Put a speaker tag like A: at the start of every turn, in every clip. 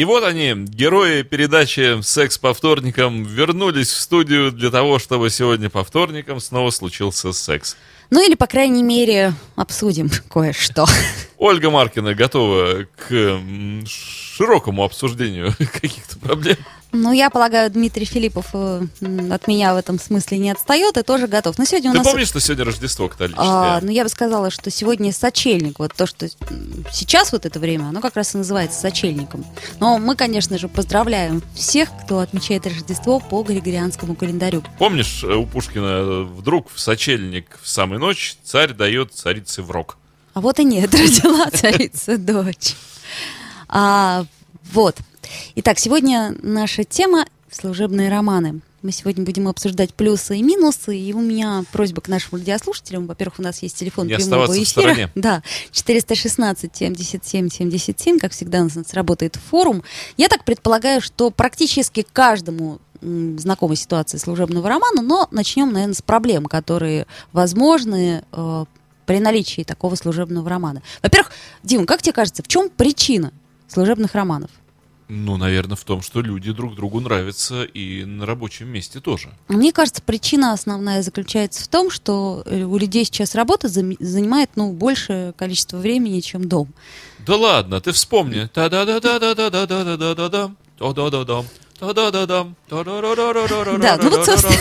A: И вот они, герои передачи «Секс по вторникам» вернулись в студию для того, чтобы сегодня по вторникам снова случился секс.
B: Ну или, по крайней мере, обсудим кое-что.
A: Ольга Маркина готова к широкому обсуждению каких-то проблем.
B: Ну, я полагаю, Дмитрий Филиппов э, от меня в этом смысле не отстает и тоже готов. Но сегодня у
A: Ты
B: нас...
A: помнишь, что сегодня Рождество католическое?
B: А, ну, я бы сказала, что сегодня сочельник. Вот то, что сейчас вот это время, оно как раз и называется сочельником. Но мы, конечно же, поздравляем всех, кто отмечает Рождество по Григорианскому календарю.
A: Помнишь, э, у Пушкина э, вдруг в сочельник в самую ночь царь дает царице в рог?
B: А вот и нет, родила царица дочь. А, вот. Итак, сегодня наша тема — служебные романы. Мы сегодня будем обсуждать плюсы и минусы. И у меня просьба к нашим радиослушателям. Во-первых, у нас есть телефон
A: Не
B: прямого
A: оставаться в
B: эфира.
A: стороне.
B: Да, 416 77 77. Как всегда, у нас работает форум. Я так предполагаю, что практически каждому м, знакома ситуация служебного романа, но начнем, наверное, с проблем, которые возможны э, при наличии такого служебного романа. Во-первых, Дим, как тебе кажется, в чем причина служебных романов?
A: Ну, наверное, в том, что люди друг другу нравятся и на рабочем месте тоже.
B: Мне кажется, причина основная заключается в том, что э, у людей сейчас работа занимает ну, большее количество времени, чем дом.
A: Да ладно, ты вспомни. Та-да-да-да-да-да-да-да-да-да. Та-да-да-дам. Та-да-да-дам. Та-да-да-да-да-да-да-да-да-да.
B: Да, ну вот, собственно,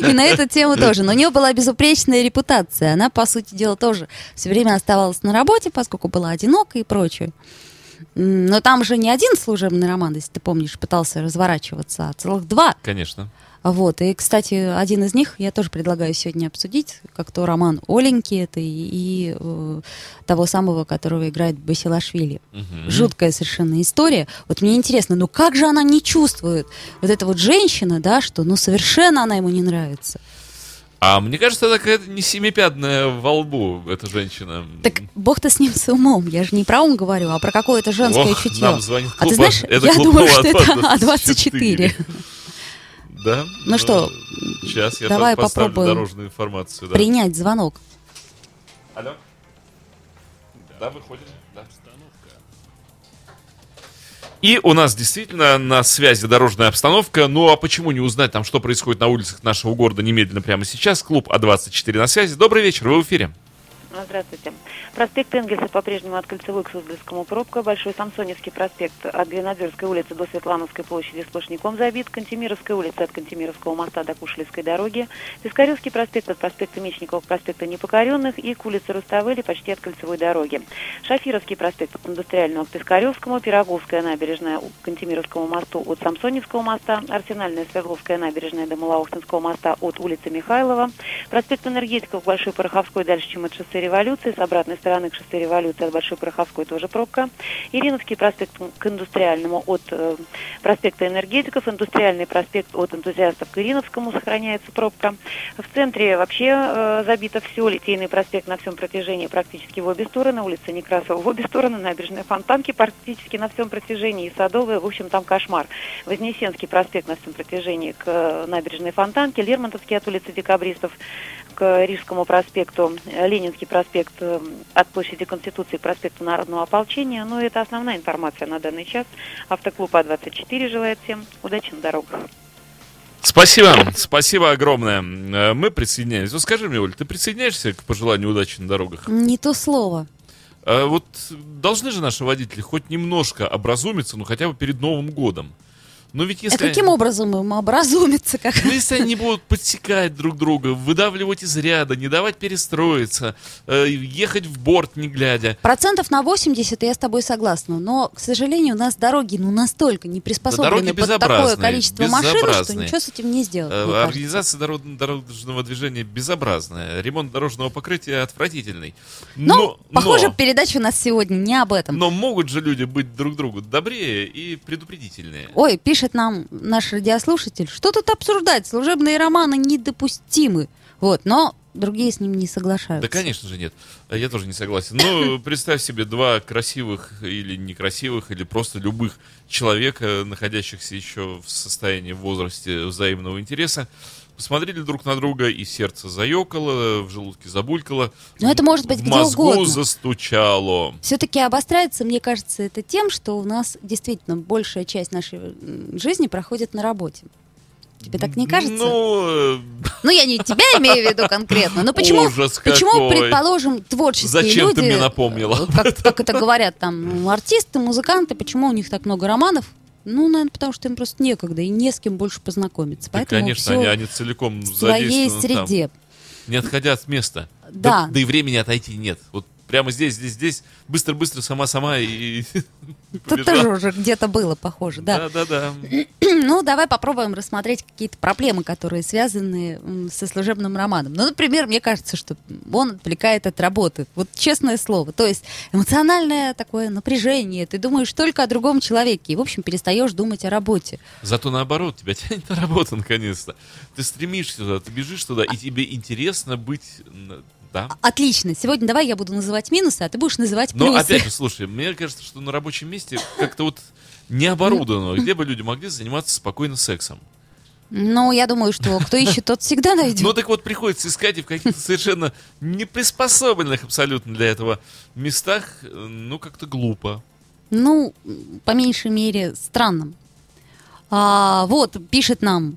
B: и на эту тему тоже. Но у нее была безупречная репутация. Она, по сути дела, тоже все время оставалась на работе, поскольку была одинока и прочее. Но там же не один служебный роман, если ты помнишь, пытался разворачиваться, а целых два.
A: Конечно.
B: Вот, и, кстати, один из них я тоже предлагаю сегодня обсудить, как то роман Оленьки, это и, и, э, того самого, которого играет Басилашвили.
A: Мгм.
B: Жуткая совершенно история. Вот мне интересно, ну как же она не чувствует, вот эта вот женщина, да, что ну совершенно она ему не нравится.
A: А мне кажется, это какая-то не семипядная во лбу, эта женщина.
B: Так бог-то с ним с умом, я же не про ум говорю, а про какое-то женское
A: Ох,
B: чутье.
A: нам звонит
B: а ты
A: клуб
B: знаешь,
A: А- это
B: я
A: клуб
B: думаю, что это А24.
A: Да?
B: Ну что,
A: сейчас я
B: давай попробуем
A: дорожную информацию. Да.
B: Принять звонок.
A: Алло? Да, выходим. И у нас действительно на связи дорожная обстановка. Ну а почему не узнать там, что происходит на улицах нашего города немедленно прямо сейчас? Клуб А24 на связи. Добрый вечер, вы в эфире.
C: Ну, Здравствуйте. Проспект Энгельса по-прежнему от Кольцевой к Суздальскому пробка. Большой Самсоневский проспект от Гренадерской улицы до Светлановской площади сплошняком забит. Кантемировская улица от Кантемировского моста до Кушелевской дороги. Пискаревский проспект от проспекта Мечников к проспекту Непокоренных и к улице Руставели почти от Кольцевой дороги. Шафировский проспект от Индустриального к Пискаревскому. Пироговская набережная к Кантемировскому мосту от Самсоневского моста. Арсенальная Свердловская набережная до Малоохтинского моста от улицы Михайлова. Проспект Энергетиков Большой Пороховской дальше, чем от шоссе Революции. С обратной стороны к шоссе Революции от Большой Пороховской тоже пробка. Ириновский проспект к Индустриальному от э, проспекта Энергетиков. Индустриальный проспект от Энтузиастов к Ириновскому сохраняется пробка. В центре вообще э, забито все. Литейный проспект на всем протяжении практически в обе стороны. Улица Некрасова в обе стороны. Набережная Фонтанки практически на всем протяжении. И Садовая. В общем, там кошмар. Вознесенский проспект на всем протяжении к э, набережной Фонтанке. Лермонтовский от улицы Декабристов к Рижскому проспекту, э, Ленинский проспект э, от площади Конституции к проспекту Народного ополчения. Ну, это основная информация на данный час. Автоклуб А24 желает всем удачи на дорогах.
A: Спасибо, спасибо огромное. Э, Мы присоединяемся. Ну скажи мне, Оль, ты присоединяешься к пожеланию удачи на дорогах?
B: Не то слово.
A: А вот должны же наши водители хоть немножко образумиться, ну хотя бы перед Новым годом. Но ведь если...
B: а каким образом им образумиться? Как...
A: Ну, если они будут подсекать друг друга, выдавливать из ряда, не давать перестроиться, э, ехать в борт не глядя.
B: Процентов на 80 я с тобой согласна, но, к сожалению, у нас дороги ну настолько не приспособлены
A: дороги
B: под такое количество машин, что ничего с этим не сделать.
A: Э. Организация дорог- дорожного движения безобразная. Ремонт дорожного покрытия отвратительный.
B: Ну,
A: Но,
B: похоже,
A: но,
B: передача у нас сегодня не об этом.
A: но могут же люди быть друг другу добрее и предупредительнее.
B: Ой, пишет нам наш радиослушатель, что тут обсуждать? Служебные романы недопустимы. Вот, но другие с ним не соглашаются.
A: Да, конечно же, нет. Я тоже не согласен. Ну, представь себе два красивых или некрасивых, или просто любых человека, находящихся еще в состоянии, в возрасте взаимного интереса, посмотрели друг на друга, и сердце заёкало, в желудке забулькало.
B: Но это может быть
A: в
B: где
A: мозгу
B: угодно.
A: застучало.
B: Все-таки обостряется, мне кажется, это тем, что у нас действительно большая часть нашей жизни проходит на работе. Тебе так не кажется?
A: Ну, э,
B: Ну, я не тебя имею в виду конкретно, но почему,
A: Ужас
B: почему
A: какой.
B: предположим, творческие
A: Зачем
B: люди...
A: ты мне напомнила
B: э, Как, как это говорят там, артисты, музыканты, почему у них так много романов? Ну, наверное, потому что им просто некогда и не с кем больше познакомиться.
A: да,
B: Поэтому
A: конечно,
B: всё
A: они, они целиком
B: в своей
A: задействованы там,
B: среде.
A: не отходя от места.
B: Да.
A: да. и времени отойти нет. Вот прямо здесь, здесь, здесь, быстро-быстро, сама-сама и...
B: Тут тоже уже где-то было похоже, да.
A: Да-да-да.
B: Ну, давай попробуем рассмотреть какие-то проблемы, которые связаны со служебным романом. Ну, например, мне кажется, что он отвлекает от работы. Вот честное слово. То есть эмоциональное такое напряжение. Ты думаешь только о другом человеке. И, в общем, перестаешь думать о работе.
A: Зато наоборот, тебя тянет на работу наконец-то. Ты стремишься туда, ты бежишь туда, и тебе интересно быть... Да.
B: Отлично. Сегодня давай я буду называть минусы, а ты будешь называть
A: Но
B: плюсы.
A: опять же, слушай, мне кажется, что на рабочем месте как-то вот не оборудовано, где бы люди могли заниматься спокойно сексом.
B: Ну, я думаю, что кто ищет, тот всегда найдет.
A: Ну так вот приходится искать и в каких-то совершенно не приспособленных абсолютно для этого местах, ну как-то глупо.
B: Ну, по меньшей мере, странным. А, вот, пишет нам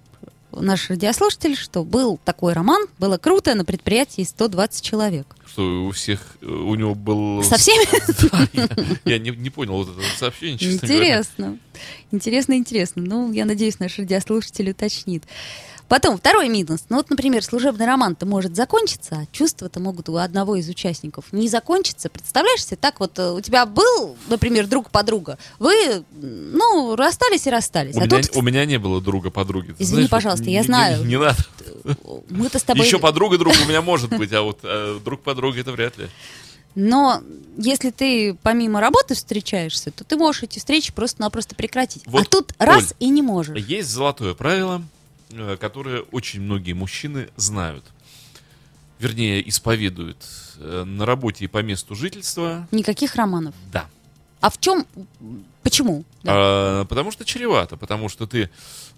B: наш радиослушатель, что был такой роман, было круто, на предприятии 120 человек.
A: Что у всех, э, у него был...
B: Со всеми?
A: Да, я, я не, не понял вот этого сообщения, честно говоря.
B: Интересно. Интересно, интересно. Ну, я надеюсь, наш радиослушатель уточнит. Потом, второй минус. Ну вот, например, служебный роман-то может закончиться, а чувства-то могут у одного из участников не закончиться. Представляешь себе, так вот э, у тебя был, например, друг-подруга, вы, м, ну, расстались и расстались.
A: У,
B: а
A: меня,
B: тут
A: у меня не было друга-подруги. Ты
B: Извини,
A: знаешь,
B: пожалуйста, я
A: не-
B: знаю.
A: Не, не надо.
B: мы-то с тобой...
A: Еще подруга друг у меня может быть, а вот э, друг подруга это вряд ли.
B: Но если ты помимо работы встречаешься, то ты можешь эти встречи просто-напросто прекратить.
A: Вот,
B: а тут раз
A: Оль,
B: и не можешь.
A: Есть золотое правило, э, которое очень многие мужчины знают. Вернее, исповедуют э, на работе и по месту жительства.
B: Никаких романов.
A: Да.
B: А в чем... Почему? Да.
A: А, потому что чревато, потому что ты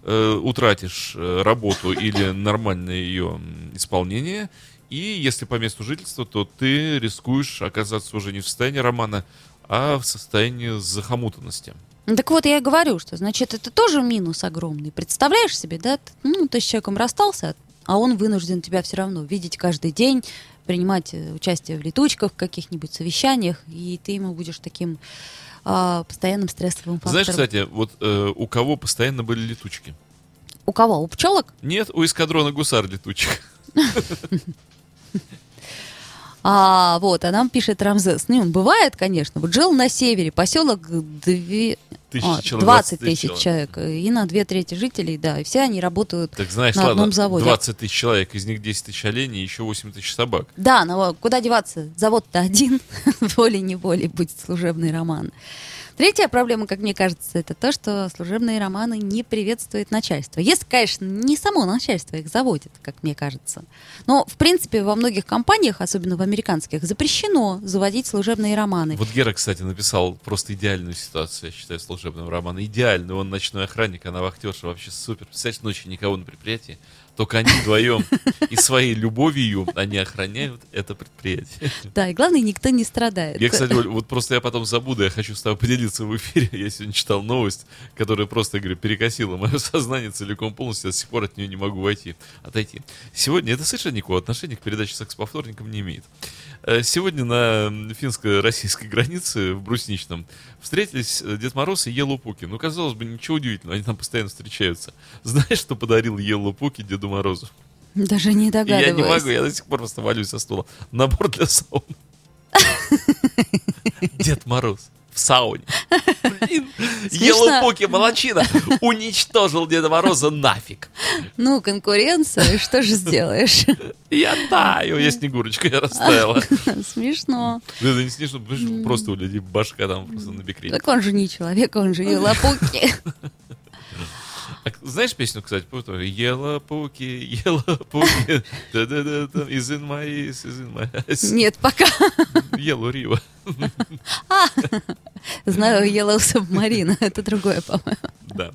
A: э, утратишь э, работу или нормальное ее исполнение, и если по месту жительства, то ты рискуешь оказаться уже не в состоянии романа, а в состоянии захомутанности.
B: Ну, Так вот, я и говорю, что, значит, это тоже минус огромный. Представляешь себе, да? Ну, ты с человеком расстался, а он вынужден тебя все равно видеть каждый день, принимать э, участие в летучках, в каких-нибудь совещаниях, и ты ему будешь таким а, постоянным стрессовым фактором.
A: Знаешь, кстати, вот э, у кого постоянно были летучки?
B: У кого? У пчелок?
A: Нет, у эскадрона гусар летучих.
B: А, вот, а нам пишет Рамзес. Ну, бывает, конечно. Вот жил на севере, поселок две...
A: Тысячи
B: а,
A: человек,
B: 20
A: тысяч
B: тысяч человек. И на две трети жителей, да. И все они работают
A: Так знаешь,
B: на
A: ладно,
B: одном заводе.
A: 20 тысяч человек, из них 10 тысяч оленей, еще 8 тысяч собак.
B: Да, но куда деваться? Завод-то один, волей-неволей будет служебный роман. Третья проблема, как мне кажется, это то, что служебные романы не приветствует начальство. Если, конечно, не само начальство их заводит, как мне кажется. Но, в принципе, во многих компаниях, особенно в американских, запрещено заводить служебные романы.
A: Вот Гера, кстати, написал просто идеальную ситуацию, я считаю, служебного романа. Идеальный. Он ночной охранник, она вахтерша. Вообще супер. Представляешь, ночью никого на предприятии. Только они вдвоем. И своей любовью они охраняют это предприятие.
B: Да, и главное, никто не страдает.
A: Я, кстати, Оль, вот просто я потом забуду, я хочу с тобой поделиться в эфире. Я сегодня читал новость, которая просто, говорю, перекосила мое сознание целиком полностью. Я до сих пор от нее не могу войти, отойти. Сегодня это совершенно никакого отношения к передаче «Секс по вторникам» не имеет. Э, Сегодня на финско-российской границе в Брусничном встретились э, Дед Мороз и Елу Пуки. Ну, казалось бы, ничего удивительного, они там постоянно встречаются. Знаешь, что подарил Елу Пуки Деду Морозу?
B: Даже не
A: И я
B: догадываюсь.
A: не могу, я до сих пор просто валюсь со стула. Набор для сауны. Дед Мороз в сауне. Блин. Елупуки молочина уничтожил Деда Мороза нафиг.
B: Ну, конкуренция, что же сделаешь?
A: Я таю, я снегурочка, я растаяла.
B: Смешно.
A: Ну, Это не смешно, просто у людей башка там просто на бекрень.
B: Так он же не человек, он же елопуки.
A: А Знаешь песню, кстати, потом? Ела пауки, ела пауки, да-да-да, is in my eyes, is in my eyes.
B: Нет, пока.
A: Yellow Riva.
B: Знаю Yellow Submarine, это другое, по-моему.
A: Да.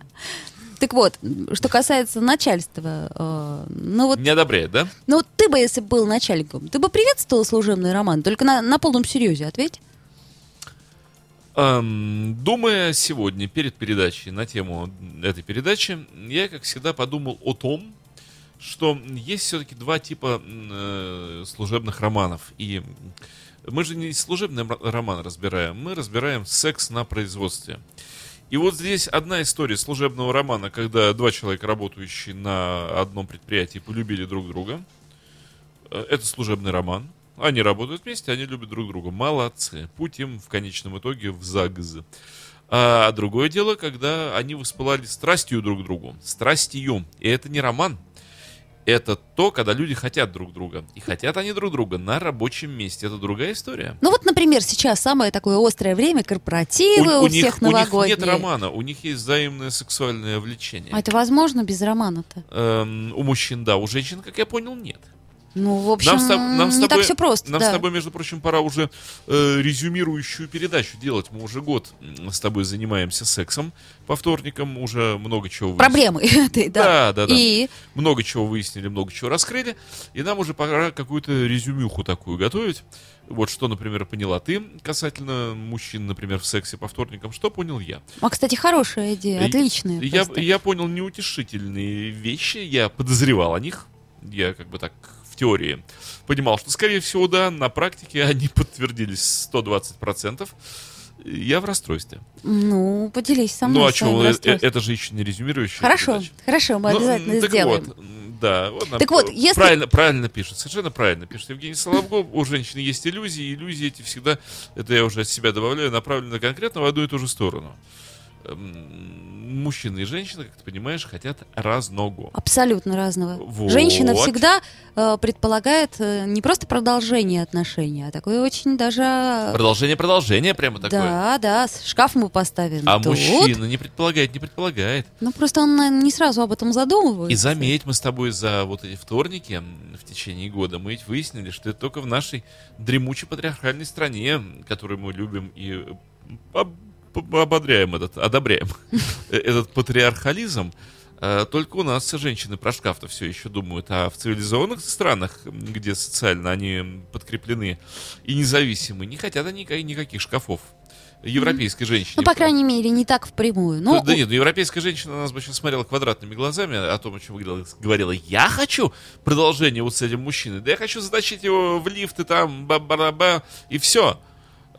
B: Так вот, что касается начальства, э, ну вот,
A: Не одобряет, да?
B: ну ты бы, если бы был начальником, ты бы приветствовал служебный роман, только на, на полном серьезе, ответь.
A: Эм, Думая сегодня перед передачей на тему этой передачи, я, как всегда, подумал о том, что есть все-таки два типа э, служебных романов. И мы же не служебный роман разбираем, мы разбираем секс на производстве. И вот здесь одна история служебного романа, когда два человека, работающие на одном предприятии, полюбили друг друга. Э, Это служебный роман. Они работают вместе, они любят друг друга. Молодцы. Путь им в конечном итоге в ЗАГЗ. А другое дело, когда они воспылали страстью друг к другу. Страстью. И это не роман. Это то, когда люди хотят друг друга. И хотят они друг друга на рабочем месте. Это другая история.
B: Ну вот, например, сейчас самое такое острое время, корпоративы у, всех
A: у них
B: новогодние.
A: нет романа, у них есть взаимное сексуальное влечение.
B: А это возможно без романа-то?
A: Эм, у мужчин, да, у женщин, как я понял, нет.
B: Ну, в общем,
A: Нам с, нам с
B: не
A: тобой,
B: так все просто.
A: Нам
B: да.
A: с тобой, между прочим, пора уже э, резюмирующую передачу делать. Мы уже год с тобой занимаемся сексом по вторникам, уже много чего выяснили.
B: Проблемы этой, да.
A: Да, да, да.
B: И
A: Много чего выяснили, много чего раскрыли. И нам уже пора какую-то резюмюху такую готовить. Вот что, например, поняла ты касательно мужчин, например, в сексе по вторникам, что понял я.
B: А, кстати, хорошая идея, отличная.
A: Я,
B: просто.
A: я понял неутешительные вещи, я подозревал о них. Я как бы так теории понимал, что, скорее всего, да, на практике они подтвердились 120%. Я в расстройстве.
B: Ну, поделись со мной
A: ну а что,
B: расстройством.
A: это же еще не резюмирующая
B: Хорошо,
A: передача.
B: хорошо, мы
A: Ну,
B: обязательно
A: так
B: сделаем.
A: Вот, да, вот нам
B: Так вот, если-
A: правильно, правильно пишет, совершенно правильно пишет Евгений Соловков. У женщины есть иллюзии, иллюзии эти всегда, это я уже от себя добавляю, направлены конкретно в одну и ту же сторону. Эм, Мужчины и женщины, как ты понимаешь, хотят разного.
B: Абсолютно разного.
A: Вот.
B: Женщина всегда э, предполагает э, не просто продолжение отношений, а такое очень даже...
A: Продолжение, продолжение прямо такое.
B: Да, да, шкаф мы поставим.
A: А
B: тут.
A: мужчина не предполагает, не предполагает.
B: Ну, просто он наверное, не сразу об этом задумывается.
A: И заметь, мы с тобой за вот эти вторники в течение года, мы ведь выяснили, что это только в нашей дремучей патриархальной стране, которую мы любим и э, ободряем этот, одобряем э, этот патриархализм, э, только у нас женщины про шкаф-то все еще думают, а в цивилизованных странах, где социально они подкреплены и независимы, не хотят они никак- никаких шкафов. Европейской женщине.
B: Ну, по крайней мере, не так впрямую. Ну,
A: Ну, да нет, ну, европейская женщина на нас бы сейчас смотрела квадратными глазами о том, о чем говорила, говорила. Я хочу продолжение вот с этим мужчиной. Да я хочу затащить его в лифт и там ба-ба-ба, и все.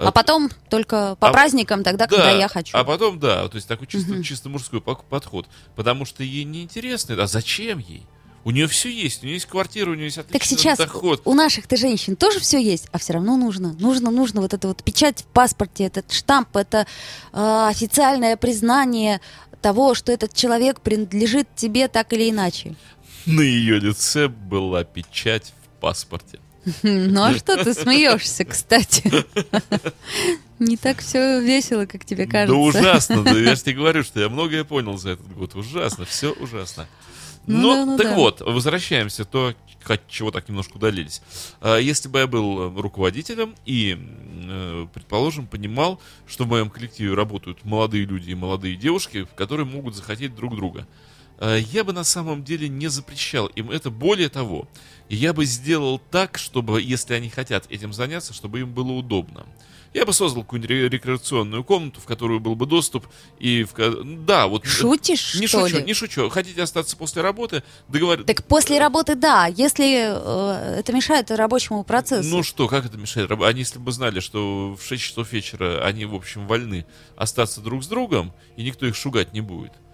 B: А потом только по
A: а-
B: праздникам, тогда, когда я хочу.
A: А потом, да, то есть такой чисто, чисто мужской подход. Потому что ей неинтересно. А зачем ей? У нее все есть, у нее есть квартира, у нее есть отличный
B: Так сейчас
A: доход.
B: у наших-то женщин тоже все есть, а все равно нужно. Нужно, нужно вот это вот печать в паспорте, этот штамп, это э, официальное признание того, что этот человек принадлежит тебе так или иначе.
A: На ее лице была печать в паспорте.
B: Ну а что ты смеешься, кстати? Не так все весело, как тебе кажется.
A: Да ужасно, да я же тебе говорю, что я многое понял за этот год. Ужасно, все ужасно.
B: Ну
A: Но,
B: да, ну
A: так
B: да.
A: вот, возвращаемся, то, от чего так немножко удалились. А, Если бы я был э, руководителем и, э, предположим, понимал, что в моем коллективе работают молодые люди и молодые девушки, которые могут захотеть друг друга, я бы на самом деле не запрещал им это. Более того, я бы сделал так, чтобы, если они хотят этим заняться, чтобы им было удобно. Я бы создал какую-нибудь ре- рекреационную комнату, в которую был бы доступ, и в да, вот
B: Шутишь,
A: не
B: что
A: шучу,
B: ли?
A: не шучу. Хотите остаться после работы? Договор...
B: Так после работы, да, если э, это мешает рабочему процессу.
A: Ну что, как это мешает? Они, если бы знали, что в 6 часов вечера они, в общем, вольны остаться друг с другом, и никто их шугать не будет, э,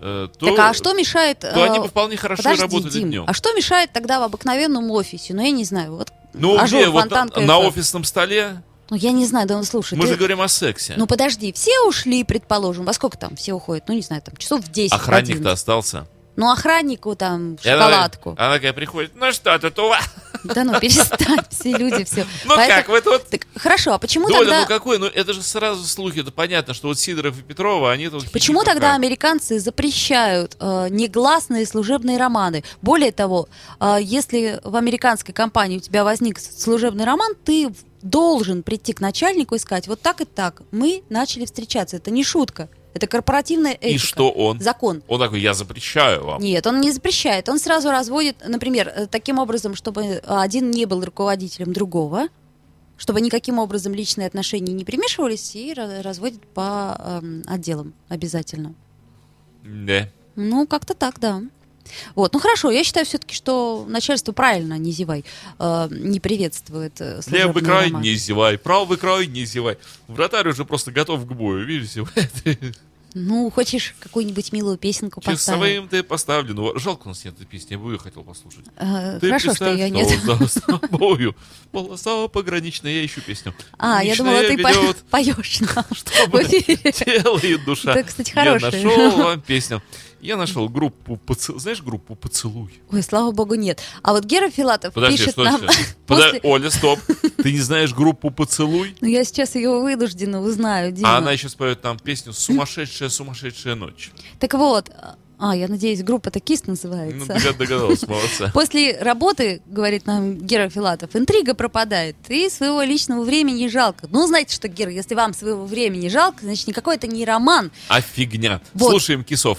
A: то,
B: так а что мешает...
A: то они
B: э,
A: бы вполне хорошо
B: Подожди,
A: работали
B: Дим,
A: днем.
B: а что мешает тогда в обыкновенном офисе? Ну, я не знаю, вот
A: Ну,
B: ажур,
A: где? Вот на, на офисном столе?
B: Ну, я не знаю, да он слушай.
A: Мы
B: ты-
A: же говорим о сексе.
B: Ну, подожди, все ушли, предположим. Во сколько там все уходят? Ну, не знаю, там часов в 10 в
A: Охранник-то
B: 11.
A: остался.
B: Ну, охраннику там
A: И она-
B: шоколадку.
A: Она такая приходит, ну что тут у вас?
B: Да ну, перестань, все люди, все.
A: Ну как, в это вот...
B: Так, хорошо, а почему
A: Доля,
B: тогда...
A: ну какой? Ну это же сразу слухи, это понятно, что вот Сидоров и Петрова, они тут...
B: Почему тогда американцы запрещают э, негласные служебные романы? Более того, э, если в американской компании у тебя возник служебный роман, ты должен прийти к начальнику и сказать, вот так и так, мы начали встречаться. Это не шутка, это корпоративная этика.
A: И что он?
B: Закон.
A: Он такой, я запрещаю вам.
B: Нет, он не запрещает. Он сразу разводит, например, э, таким образом, чтобы один не был руководителем другого, чтобы никаким образом личные отношения не примешивались, и ра- разводит по эм, отделам обязательно.
A: Да.
B: Ну, как-то так, да. Вот, ну хорошо, я считаю все-таки, что начальство правильно, не зевай, э, не приветствует э,
A: Левый край
B: роман.
A: не зевай, правый край не зевай. Вратарь уже просто готов к бою, видите?
B: Ну, хочешь какую-нибудь милую песенку поставить?
A: Часовым ты поставлен. Ну, Жалко, у нас нет этой песни, я бы ее хотел послушать.
B: Э,
A: Ты
B: хорошо, что ее нет.
A: что за собою полоса пограничная, я ищу песню.
B: А, я думала, ты по- поешь нам
A: чтобы
B: эфире.
A: делает душа.
B: Это, кстати,
A: Я
B: хорошая.
A: нашел вам песню. Я нашел группу «Поцелуй». Знаешь группу «Поцелуй»?
B: Ой, слава богу, нет. А вот Гера Филатов
A: Подожди,
B: пишет
A: что
B: нам...
A: Подожди,
B: после-
A: Оля, стоп. Ты не знаешь группу «Поцелуй»?
B: Ну, я сейчас ее вынуждена узнаю, Дима.
A: А она еще споет там песню «Сумасшедшая-сумасшедшая ночь».
B: Так вот, а, я надеюсь, группа «Такист»
A: Ну,
B: называется.
A: догад- догадалась, молодца.
B: После работы, говорит нам Гера Филатов, интрига пропадает, и своего личного времени жалко. Ну, знаете что, Гера, если вам своего времени жалко, значит, никакой это не роман.
A: А фигня.
B: Вот.
A: Слушаем Кисов.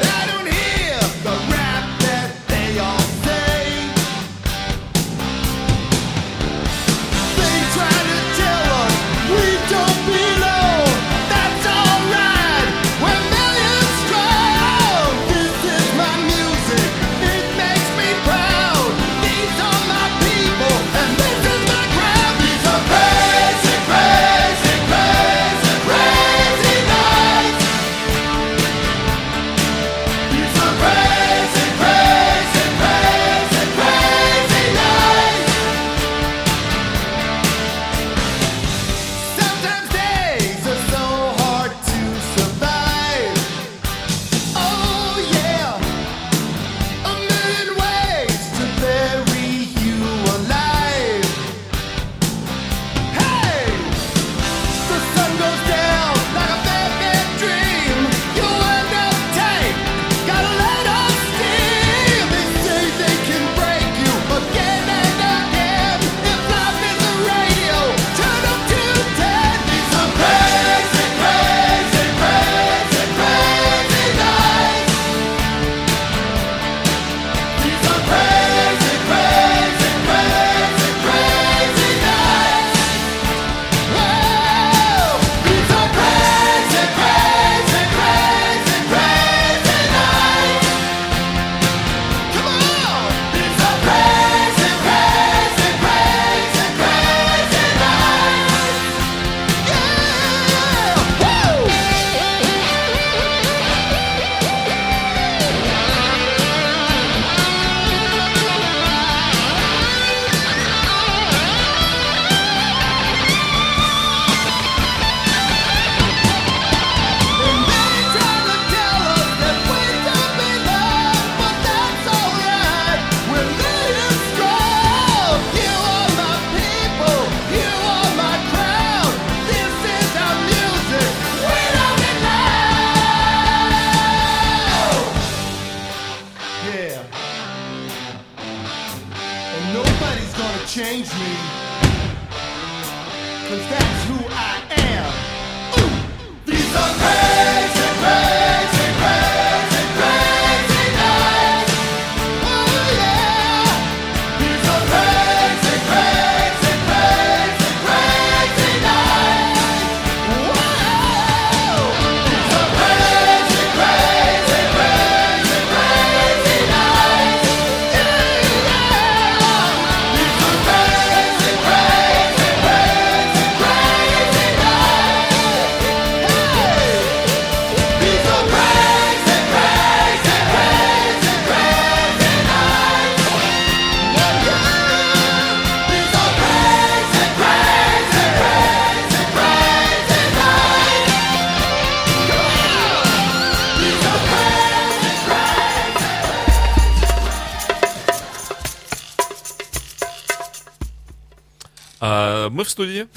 A: мы в студии.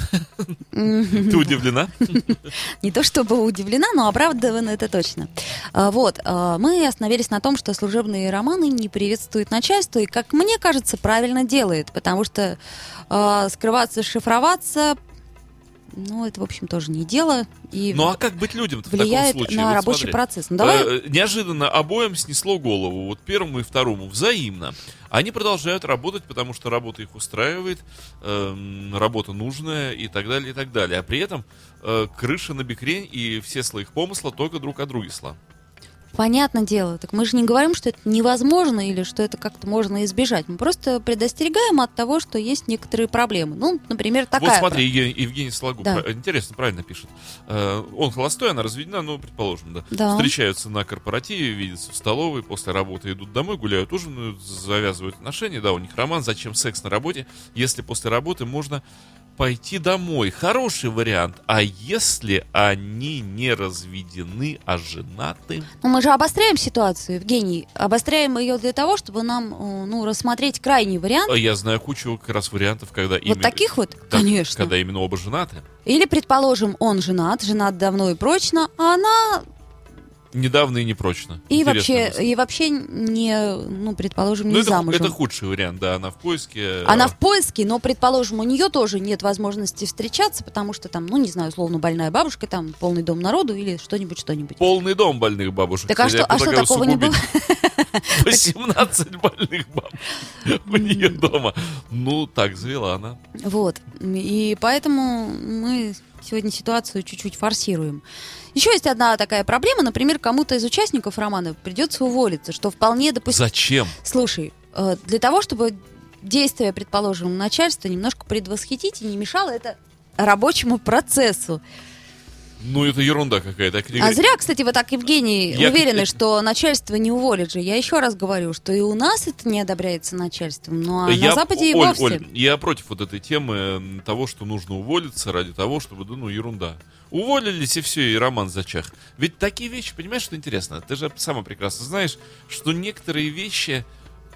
A: Ты удивлена?
B: Не то чтобы удивлена, но оправдана это точно. А, Вот, а, мы остановились на том, что служебные романы не приветствуют начальство, и, как мне кажется, правильно делает, потому что а, скрываться, шифроваться, ну, это, в общем, тоже не дело, и
A: Ну а как быть людям-то в таком случае?
B: на
A: Вот
B: рабочий
A: смотри.
B: процесс. Ну, давай
A: Э, неожиданно обоим снесло голову, вот первому и второму, взаимно. Они продолжают работать, потому что работа их устраивает, эм, работа нужная и так далее, и так далее. А при этом э, крыша на бекрень и все слои их помысла только друг о друге сла.
B: Понятное дело. Так мы же не говорим, что это невозможно или что это как-то можно избежать. Мы просто предостерегаем от того, что есть некоторые проблемы. Ну, например, такая.
A: вот смотри, Евгений, Евгений Сологуб,
B: Да.
A: про- интересно, правильно пишет. Э, он холостой, она разведена, ну, предположим, да.
B: Да.
A: Встречаются на корпоративе, видятся в столовой, после работы идут домой, гуляют, ужинают, завязывают отношения. Да, у них роман, зачем секс на работе, если после работы можно пойти домой. Хороший вариант. А если они не разведены, а женаты?
B: Ну, мы же обостряем ситуацию, Евгений. Обостряем ее для того, чтобы нам, э, ну, рассмотреть крайний вариант.
A: А Я знаю кучу как раз вариантов, когда
B: Вот
A: именно-
B: таких вот?
A: Да,
B: Конечно.
A: Когда именно оба женаты.
B: Или, предположим, он женат, женат давно и прочно, а она
A: Недавно и непрочно.
B: и
A: Интересная
B: вообще,
A: мысль.
B: и вообще не, ну, предположим, не
A: Ну, это,
B: замужем.
A: это худший вариант, да, она в поиске.
B: Она
A: э,
B: в поиске, но, предположим, у нее тоже нет возможности встречаться, потому что там, ну, не знаю, условно, больная бабушка, там, полный дом народу или что-нибудь, что-нибудь.
A: Полный дом больных бабушек.
B: Так а что, а что такого не было?
A: 18 больных баб у нее дома. Ну, так завела она.
B: Вот. И поэтому мы сегодня ситуацию чуть-чуть форсируем. Еще есть одна такая проблема. Например, кому-то из участников романа придется уволиться, что вполне допустимо.
A: Зачем?
B: Слушай, э, для того, чтобы действия, предположим, начальства немножко предвосхитить и не мешало это рабочему процессу.
A: Ну, это ерунда какая-то.
B: А зря, кстати, вы так, Евгений,
A: Я-
B: уверены, что начальство не уволит же. Я еще раз говорю, что и у нас это не одобряется начальством, ну а
A: Я-
B: на Западе и
A: Оль,
B: вовсе.
A: Оль, я против вот этой темы того, что нужно уволиться ради того, чтобы, ну, ерунда. Уволились и все, и роман зачах. Ведь такие вещи, понимаешь, что интересно? Ты же сама прекрасно знаешь, что некоторые вещи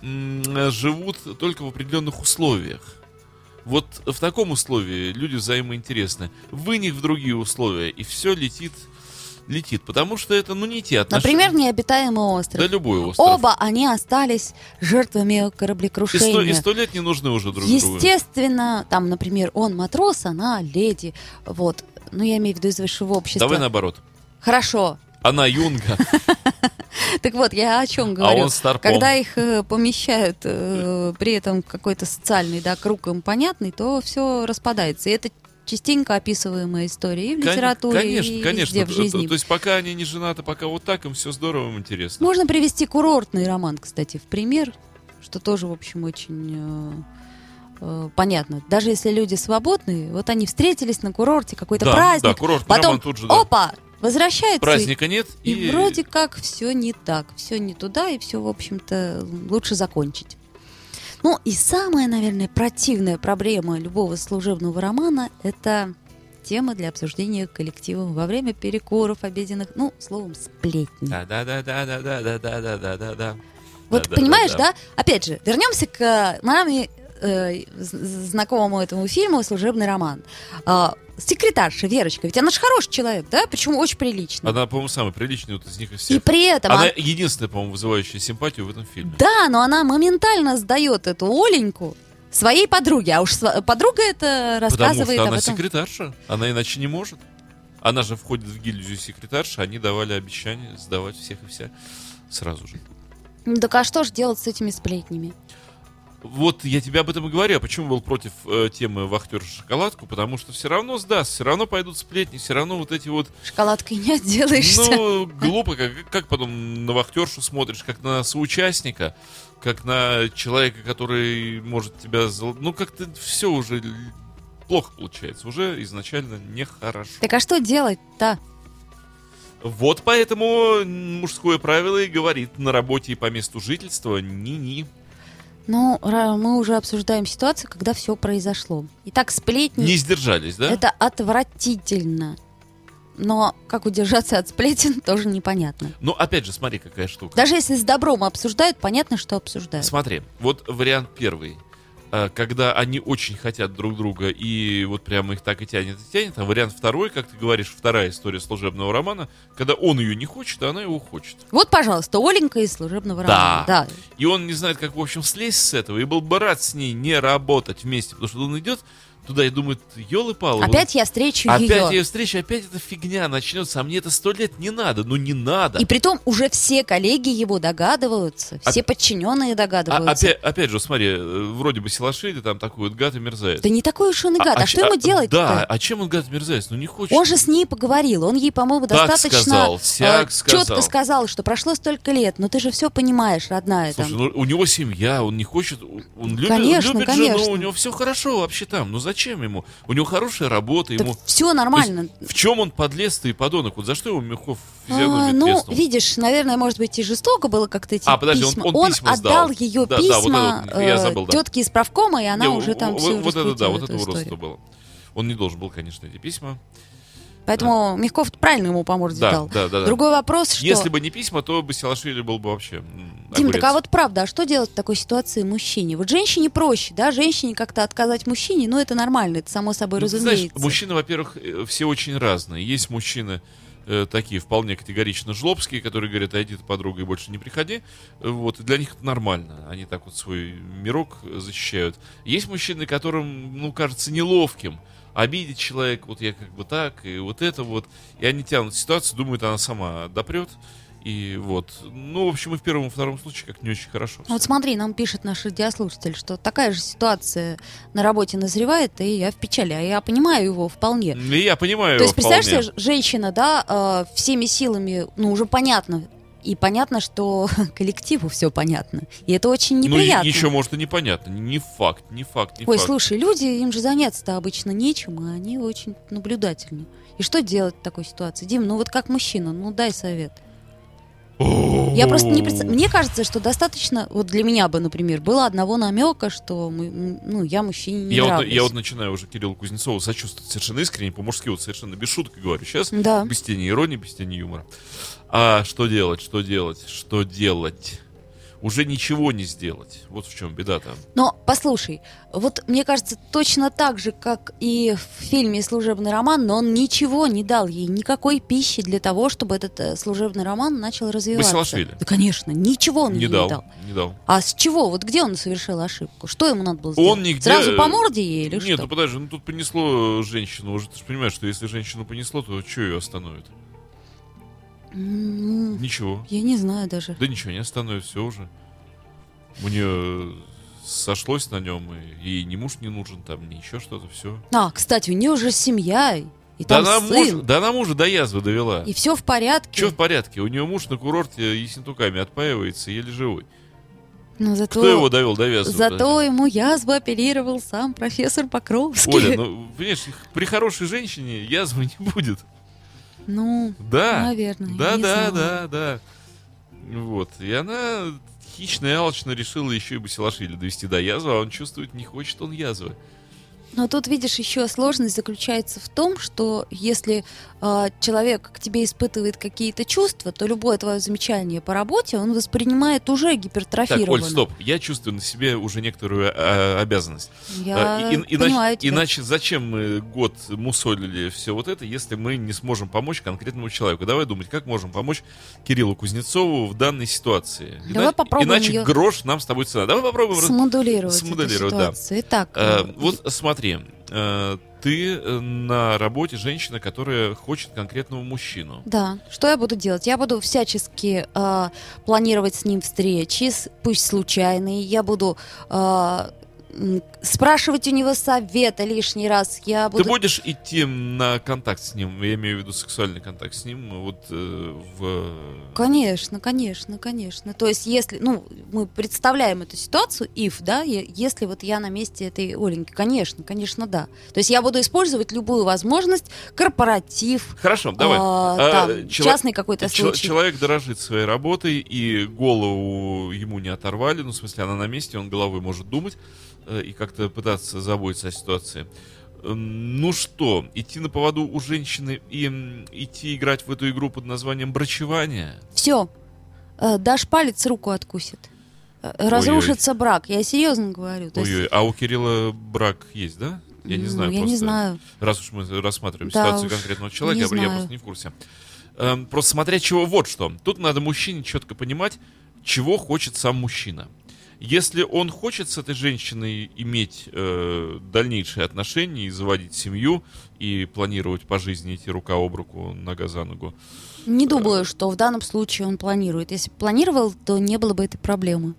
A: м, живут только в определенных условиях. Вот в таком условии люди взаимоинтересны. Вы них в другие условия, и все летит, летит. Потому что это, ну, не те отношения.
B: Например, необитаемый остров.
A: Да любой остров.
B: Оба они остались жертвами кораблекрушения.
A: и сто лет не нужны уже друг другу.
B: Естественно, там, например, он матрос, она леди. Вот. Ну, я имею в виду из высшего общества.
A: Давай наоборот.
B: Хорошо.
A: Она юнга.
B: Так вот, я о чем говорю.
A: А он старпом.
B: Когда их э, помещают э, при этом какой-то социальный да, круг им понятный, то все распадается. И это частенько описываемая история и в литературе,
A: Конечно,
B: и
A: конечно.
B: везде в жизни.
A: То, то есть пока они не женаты, пока вот так, им все здорово, им интересно.
B: Можно привести курортный роман, кстати, в пример, что тоже, в общем, очень э, понятно. Даже если люди свободные, вот они встретились на курорте, какой-то
A: Да,
B: праздник,
A: да, курортный
B: потом,
A: роман тут же, да.
B: опа, возвращаются.
A: Праздника нет,
B: И,
A: и,
B: вроде как все не так, все не туда, и все, в общем-то, лучше закончить. Ну и самая, наверное, противная проблема любого служебного романа – это тема для обсуждения коллективом во время перекуров, обеденных, ну, словом, сплетни.
A: Да, да, да, да, да, да, да, да, да, да, да, да.
B: Вот
A: Да,
B: понимаешь,
A: да,
B: да,
A: да.
B: Опять же, вернемся к э, нами э, знакомому этому фильму «Служебный роман». А, секретарша Верочка, ведь она же хороший человек, да? Почему очень приличный.
A: Она, по-моему, самая приличная вот из них из
B: И
A: всех.
B: при этом...
A: Она
B: она-
A: единственная, по-моему, вызывающая симпатию в этом фильме.
B: Да, но она моментально сдает эту Оленьку своей подруге. А уж подруга это
A: Потому
B: рассказывает
A: что
B: об
A: она
B: этом.
A: секретарша. Она иначе не может. Она же входит в гильдию секретарша, они давали обещание сдавать всех и вся сразу же.
B: Ну, Так а что же делать с этими сплетнями?
A: Вот я тебе об этом и говорю. А почему был против э, темы вахтер шоколадку? Потому что все равно сдаст, все равно пойдут сплетни, все равно вот эти вот
B: Шоколадкой не отделаешься.
A: Ну, глупо, как, как потом на вахтершу смотришь, как на соучастника, как на человека, который может тебя... Ну, как-то все уже плохо получается, уже изначально нехорошо.
B: Так а что делать-то?
A: Вот поэтому мужское правило и говорит, на работе и по месту жительства ни-ни.
B: Ну, мы уже обсуждаем ситуацию, когда все произошло. Итак, сплетни
A: Не сдержались, да?
B: это отвратительно. Но как удержаться от сплетен, тоже непонятно.
A: Ну, опять же, смотри, какая штука.
B: Даже если с добром обсуждают, понятно, что обсуждают.
A: Смотри, вот вариант первый. А, когда они очень хотят друг друга, и вот прямо их так и тянет, и тянет. А вариант второй, как ты говоришь, вторая история служебного романа, когда он ее не хочет, а она его хочет.
B: Вот, пожалуйста, Оленька из служебного романа. Да.
A: И он не знает, как, в общем, слезть с этого, и был бы рад с ней не работать вместе, потому что он идет туда и думает, елы-палы.
B: Опять я встречу
A: Опять
B: ее.
A: ее встреча, опять эта фигня начнется, а мне это сто лет не надо, ну не надо.
B: И притом уже все коллеги его догадываются, все
A: Оп-
B: подчиненные
A: А-
B: догадываются.
A: опять, опять же, смотри, э, вроде бы Силашвили там такой вот гад и мерзавец.
B: Да не такой уж он и гад. А,
A: а
B: что
A: ч-
B: ему
A: а-
B: делать?
A: Да, а чем он гад и мерзавец? Ну не хочет.
B: Он же с ней поговорил, он ей, по-моему, достаточно
A: сказал, сяк сказал.
B: четко сказал, что прошло столько лет, но ты же все понимаешь, родная.
A: Слушай,
B: там.
A: ну у него семья, он не хочет, он любит,
B: Конечно,
A: любит
B: конечно.
A: жену, у него все хорошо вообще там. Ну зачем ему? У него хорошая работа, ему.
B: все нормально.
A: Есть в чем он подлез-то и подонок? Вот за что его Михов
B: А,
A: физиономию
B: ну,
A: треснул?
B: видишь, наверное, может быть, и жестоко было как-то эти
A: А, подожди, он-
B: письма.
A: он письма сдал.
B: отдал ее
A: Да, да, вот
B: письма
A: это вот, я забыл, да.
B: тетке из правкома, и она
A: Не,
B: уже там
A: вот,
B: все
A: вот это да, вот это уродство было. Он не должен был, конечно, эти письма.
B: Поэтому Мягков правильно ему по морде
A: Да,
B: дал.
A: да, да, да.
B: Другой вопрос, что...
A: Если бы не письма, то бы Силашвили был бы вообще
B: Дим,
A: огурец.
B: так а вот правда, а что делать в такой ситуации мужчине? Вот женщине проще, да, женщине как-то отказать мужчине, ну это нормально, это само собой
A: Ну,
B: разумеется.
A: знаешь, мужчины, во-первых, э, все очень разные. Есть мужчины э, такие вполне категорично жлобские, которые говорят, иди ты, подруга, и больше не приходи. Вот, и для них это нормально. Они так вот свой мирок э, защищают. Есть мужчины, которым, ну, кажется неловким обидеть человека, вот я как бы так, и вот это вот. И они тянут ситуацию, думают, она сама допрет. И вот. Ну, в общем, и в первом и втором случае как не очень хорошо.
B: Вот смотри, нам пишет наш радиослушатель, что такая же ситуация на работе назревает, и я в печали, а я понимаю его вполне.
A: И я понимаю
B: То есть,
A: его
B: представляешь
A: вполне.
B: себе, женщина, да, э, всеми силами, ну, уже понятно, и понятно, что коллективу все понятно. И это очень неприятно.
A: Ну, еще, может, и непонятно. Не факт, не факт, не
B: Ой,
A: факт.
B: слушай, люди, им же заняться-то обычно нечем, а они очень наблюдательны. И что делать в такой ситуации? Дим, ну вот как мужчина, ну дай совет. Я просто не представляю. Мне кажется, что достаточно, вот для меня бы, например, было одного намека, что мы, ну, я мужчине не
A: я, вот, я вот начинаю уже Кириллу Кузнецову сочувствовать совершенно искренне, по-мужски, вот совершенно без шуток говорю. Сейчас
B: Да.
A: без тени иронии, без тени юмора. А что делать, что делать, что делать? Уже ничего не сделать. Вот в чем беда там.
B: Но послушай, вот мне кажется, точно так же, как и в фильме «Служебный роман», но он ничего не дал ей, никакой пищи для того, чтобы этот э, служебный роман начал развиваться.
A: Басилашвили.
B: Да, конечно, ничего он
A: Не
B: ей
A: дал,
B: не дал.
A: не дал.
B: А с чего? Вот где он совершил ошибку? Что ему надо было сделать?
A: Он нигде...
B: Сразу по морде ей или
A: Нет,
B: что?
A: ну подожди, ну тут понесло женщину. Уже ты же понимаешь, что если женщину понесло, то что ее остановит?
B: М,
A: Ничего.
B: Я не знаю даже.
A: Да ничего, не остановит, все уже. У нее сошлось на нем, и ей ни муж не нужен, там, ни еще что-то, все.
B: А, кстати, у нее уже семья, и
A: Да
B: там
A: она,
B: сын,
A: муж, да она мужа до язвы довела.
B: и все в порядке.
A: Че в порядке? У нее муж на курорте ессентуками отпаивается, еле живой.
B: Но зато,
A: Кто его довел до язвы?
B: зато ему язву оперировал сам профессор Покровский.
A: Оля, ну, понимаешь, при хорошей женщине язвы не будет.
B: Ну,
A: Да.
B: наверное.
A: Да, да,
B: знаю.
A: да, да. Вот. И она хищно и алчно решила еще и Басилашвили довести до язвы, а он чувствует, не хочет он язвы.
B: Но тут, видишь, еще сложность заключается в том, что если э, человек к тебе испытывает какие-то чувства, то любое твое замечание по работе он воспринимает уже
A: Так,
B: гипертрофированно.
A: Оль, стоп. Я чувствую на себе уже некоторую а, обязанность.
B: Я
A: А, и-
B: понимаю
A: иначе,
B: тебя.
A: иначе зачем мы год мусолили все вот это, если мы не сможем помочь конкретному человеку? Давай думать, как можем помочь Кириллу Кузнецову в данной ситуации.
B: Давай попробуем
A: Иначе
B: её
A: грош нам с тобой цена. Давай попробуем.
B: Смоделировать,
A: смоделировать,
B: эту
A: да.
B: ситуацию. Итак,
A: Э,
B: э,
A: вот смотри, э, ты э, на работе женщина, которая хочет конкретного мужчину.
B: Да, что я буду делать? Я буду всячески э, планировать с ним встречи, пусть случайные. Я буду спрашивать у него совета лишний раз. Я буду...
A: Ты будешь идти на контакт с ним, я имею в виду сексуальный контакт с ним, вот э, в...
B: Конечно, конечно, конечно. То есть, если, ну, мы представляем эту ситуацию, if, да, если вот я на месте этой Оленьки, конечно, конечно, да. То есть я буду использовать любую возможность, корпоратив,
A: Хорошо, давай.
B: а,
A: А,
B: там,
A: чело-
B: частный какой-то
A: Чел-
B: случай.
A: Человек дорожит своей работой, и голову ему не оторвали, ну, в смысле, она на месте, он головой может думать э, и как-то пытаться заботиться о ситуации. Эм, Ну что, идти на поводу у женщины и идти играть в эту игру под названием брачевание?
B: Все, дашь палец, руку откусит. Э, Разрушится брак, я серьезно говорю. Есть,
A: Ой-ой, а у Кирилла брак есть, да? Я не
B: ну,
A: знаю
B: я не
A: просто.
B: знаю.
A: Раз уж мы рассматриваем
B: Да
A: ситуацию конкретного человека,
B: не
A: я, я просто не в курсе. Эм, просто смотря чего, вот что. Тут надо мужчине четко понимать, чего хочет сам мужчина. Если он хочет с этой женщиной иметь э, дальнейшие отношения и заводить семью и планировать по жизни идти рука об руку, нога за ногу,
B: Не думаю, что в данном случае он планирует. Если бы планировал, то не было бы этой проблемы.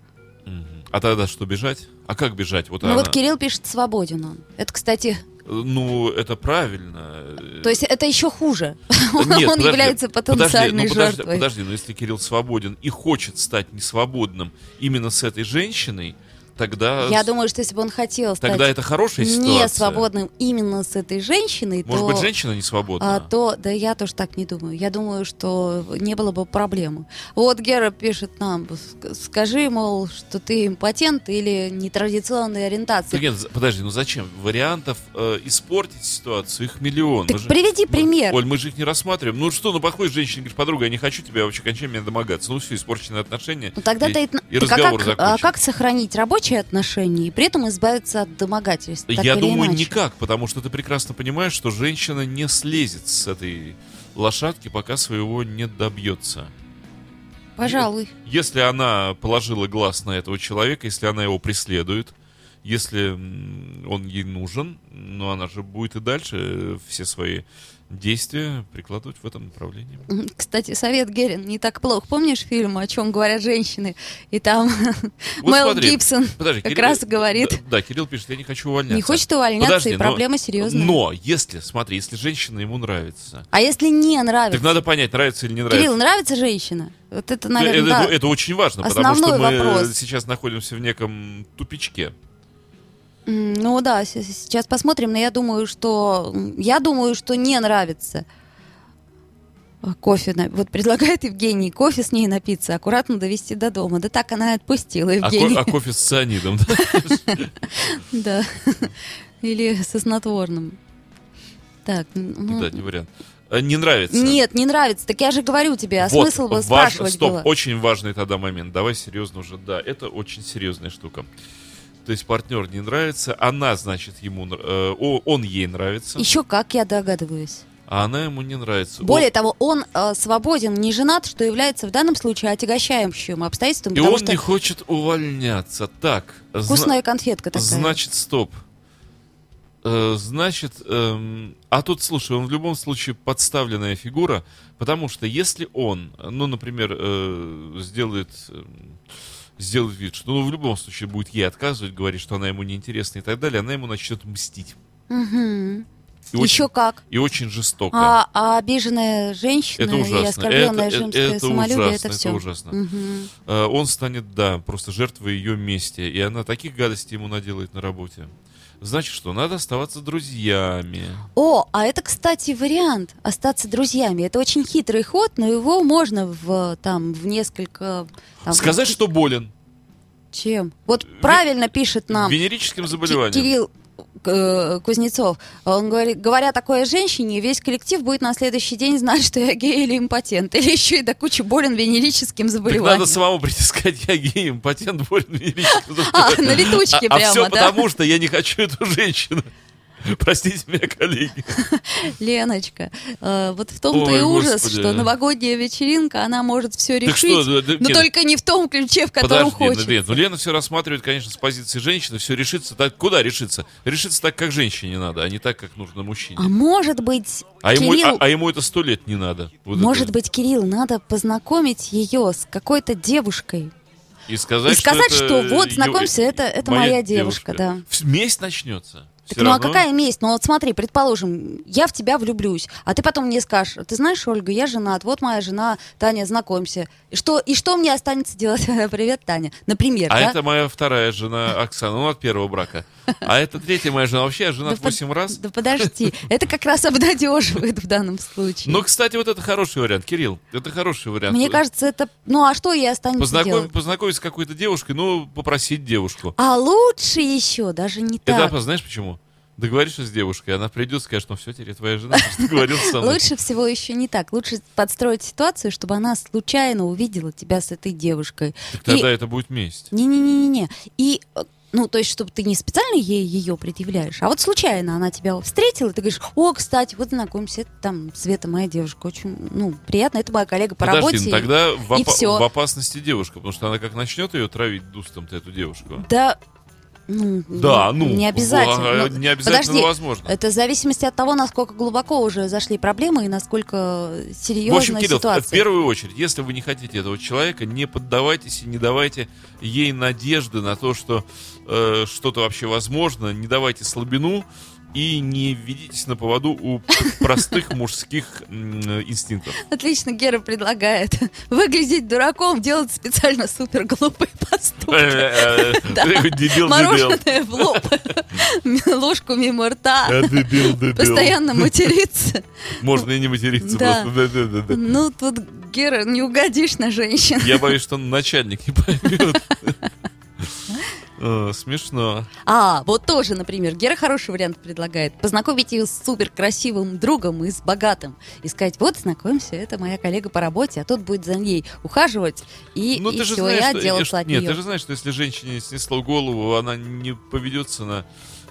A: а тогда что, бежать? А как бежать? Вот
B: Ну
A: она-
B: вот Кирилл пишет свободен он. Это, кстати,
A: Ну, это правильно.
B: то есть это еще хуже.
A: Нет,
B: он
A: подожди,
B: является
A: подожди,
B: потенциальной
A: ну, подожди,
B: жертвой.
A: Подожди, но если Кирилл свободен и хочет стать несвободным именно с этой женщиной, тогда...
B: Я думаю, что если бы он хотел стать
A: Тогда это хорошая ситуация.
B: не свободным именно с этой женщиной,
A: Может
B: то,
A: быть, женщина не свободна?
B: а, то, да я тоже так не думаю. Я думаю, что не было бы проблемы. Вот Гера пишет нам, «Ск- скажи, мол, что ты импотент или нетрадиционной ориентации.
A: Так нет, подожди, ну зачем? Вариантов э, испортить ситуацию, их миллион.
B: Так
A: Мы же-
B: приведи
A: мы-
B: пример.
A: Оль, мы же их не рассматриваем. Ну что, ну подходит женщина, говорит, подруга, я не хочу тебя, вообще кончай меня домогаться. Ну все, испорченные отношения.
B: Ну тогда
A: и,
B: ты...
A: и
B: так а
A: разговор
B: как, а как сохранить рабочие отношения и при этом избавиться от домогательств? так
A: Я думаю,
B: иначе?
A: никак, потому что ты прекрасно понимаешь, что женщина не слезет с этой лошадки, пока своего не добьется.
B: Пожалуй.
A: Если она положила глаз на этого человека, если она его преследует, если он ей нужен, ну она же будет и дальше э, все свои действия прикладывать в этом направлении.
B: Кстати, совет Герин не так плохо. Помнишь фильм «О чем говорят женщины»? И там
A: Вот
B: Мел
A: смотри,
B: Гибсон
A: Подожди,
B: как
A: Кирилл-
B: раз говорит,
A: Да, да, Кирилл пишет, я не хочу увольняться.
B: не хочет увольняться,
A: Подожди,
B: и
A: но-
B: проблема серьезная.
A: Но если, смотри, если женщина ему нравится,
B: А если не нравится?
A: так надо понять, нравится или не нравится.
B: Кирилл, нравится женщина? Вот это,
A: Ну,
B: наверное,
A: это,
B: да.
A: это- это очень важно, потому что мы
B: вопрос.
A: сейчас находимся в неком тупичке.
B: Ну да, сейчас посмотрим, но я думаю, что я думаю, что не нравится. А, Кофе, вот предлагает Евгений кофе с ней напиться, аккуратно довести до дома. Да так она и отпустила
A: А, ко-
B: Евгений.
A: а кофе с цианидом, да?
B: Да. Или со снотворным. Так, ну,
A: Да, не вариант. А, Не нравится.
B: Нет, не нравится. Так я же говорю тебе, а
A: Вот,
B: смысл бы
A: важ-
B: спрашивать
A: Стоп,
B: было.
A: очень важный тогда момент. Давай серьезно уже. Да, это очень серьезная штука. То есть партнер не нравится, она, значит, ему, э, он ей нравится,
B: Еще как я догадываюсь.
A: а она ему не нравится.
B: Более
A: Он-
B: того, он э, свободен, не женат, что является в данном случае отягощающим обстоятельством,
A: и он
B: что
A: не хочет увольняться. Так, зна-
B: вкусная конфетка такая.
A: Значит, стоп. Э, значит, эм, а тут, слушай, он в любом случае подставленная фигура, потому что если он, ну, например, э, сделает, эм, сделает вид, что ну, в любом случае будет ей отказывать, говорить, что она ему неинтересна и так далее, она ему начнет мстить.
B: Мгм.
A: И очень,
B: Еще как.
A: и очень жестоко.
B: А, а обиженная женщина
A: это
B: и
A: ужасно.
B: оскорбленное
A: это,
B: женское
A: это
B: самолюбие,
A: ужасно,
B: это все.
A: ужасно. Э, он станет, да, просто жертвой ее мести. И она таких гадостей ему наделает на работе. Значит, что надо оставаться друзьями.
B: О, а это, кстати, вариант остаться друзьями. Это очень хитрый ход, но его можно в там в несколько. там,
A: Сказать, что болен
B: чем? Вот правильно пишет нам
A: венерическим
B: Ки-
A: заболеванием.
B: Кирилл Кузнецов. Он говорит, говоря такое женщине, весь коллектив будет на следующий день знать, что я гей или импотент. Или еще и до кучи болен венерическим
A: Так
B: заболеванием.
A: надо самому прийти сказать, я гей, импотент, болен венерическим
B: А,
A: заболеванием.
B: на летучке
A: А,
B: прямо,
A: все
B: да?
A: потому, что я не хочу эту женщину. Простите меня, коллеги.
B: Леночка, э, вот в том-то
A: Ой,
B: и ужас,
A: господи.
B: что новогодняя вечеринка, она может все
A: Так
B: решить,
A: что, да, да,
B: но
A: нет.
B: только не в том ключе, в котором
A: Подожди,
B: хочет.
A: нет, ну Лена все рассматривает, конечно, с позиции женщины, все решится так. Куда решится? Решится так, как женщине надо, а не так, как нужно мужчине.
B: А может быть,
A: А ему,
B: Кирилл,
A: а, а ему это сто лет не надо. Вот
B: может
A: это.
B: быть, Кирилл, надо познакомить ее с какой-то девушкой.
A: И сказать,
B: и сказать,
A: что,
B: что
A: это
B: вот,
A: ё-
B: знакомься, это- это моя девушка, да.
A: В- Месть начнется.
B: Так, ну
A: равно.
B: а какая месть? Ну вот смотри, предположим, я в тебя влюблюсь, а ты потом мне скажешь, ты знаешь, Ольга, я женат, вот моя жена, Таня, знакомься. И что, и что мне останется делать? Привет, Таня. Например,
A: А
B: да?
A: это моя вторая жена Оксана, ну, от первого брака. А это третья моя жена. Вообще, я женат
B: Да под-
A: 8 раз.
B: Да подожди, это как раз обнадеживает в данном случае.
A: Но, кстати, вот это хороший вариант, Кирилл. Это хороший вариант.
B: Мне кажется, это... Ну а что ей останется
A: Познаком-
B: делать?
A: Познакомиться с какой-то девушкой, ну, попросить девушку.
B: А лучше еще, даже не
A: Это,
B: так.
A: а, знаешь почему? Договоришься с девушкой, она придет, скажет, ну все, теперь твоя жена, что договорился со мной.
B: Лучше всего еще не так. Лучше подстроить ситуацию, чтобы она случайно увидела тебя с этой девушкой.
A: Так
B: И-
A: тогда это будет месть.
B: Не-не-не-не. И, э, ну, то есть, чтобы ты не специально ей ее предъявляешь, а вот случайно она тебя встретила, и ты говоришь, о, кстати, вот знакомься, это там Света, моя девушка, очень, ну, приятно, это моя коллега по
A: Подожди,
B: работе.
A: ну тогда в,
B: и
A: опа-
B: всё.
A: в опасности девушка, потому что она как начнет ее травить дустом-то, эту девушку.
B: Да, ну,
A: Да, ну,
B: Не обязательно. Ну,
A: не обязательно,
B: подожди,
A: но возможно.
B: Это в зависимости от того, насколько глубоко уже зашли проблемы и насколько серьезная
A: В общем, Кирилл, в-
B: ситуация.
A: в первую очередь, если вы не хотите этого человека, не поддавайтесь и не давайте ей надежды на то, что э, что-то вообще возможно, не давайте слабину и не ведитесь на поводу у простых мужских инстинктов.
B: Отлично, Гера предлагает выглядеть дураком, делать специально супер глупые поступки. Мороженое в лоб, ложку мимо рта,
A: Э,
B: постоянно материться.
A: Можно и не материться просто.
B: Ну, тут, Гера, не угодишь на женщин.
A: Я боюсь, что начальник не поймет. Э, Смешно.
B: А, вот тоже, например, Гера хороший вариант предлагает. Познакомить ее с супер красивым другом и с богатым. И сказать, вот, знакомься, это моя коллега по работе, а тот будет за ней ухаживать, и,
A: Ну,
B: и
A: ты же
B: все,
A: знаешь,
B: я
A: что-
B: отделался от
A: Нет,
B: нее.
A: ты же знаешь, что если женщине снесло голову, она не поведется на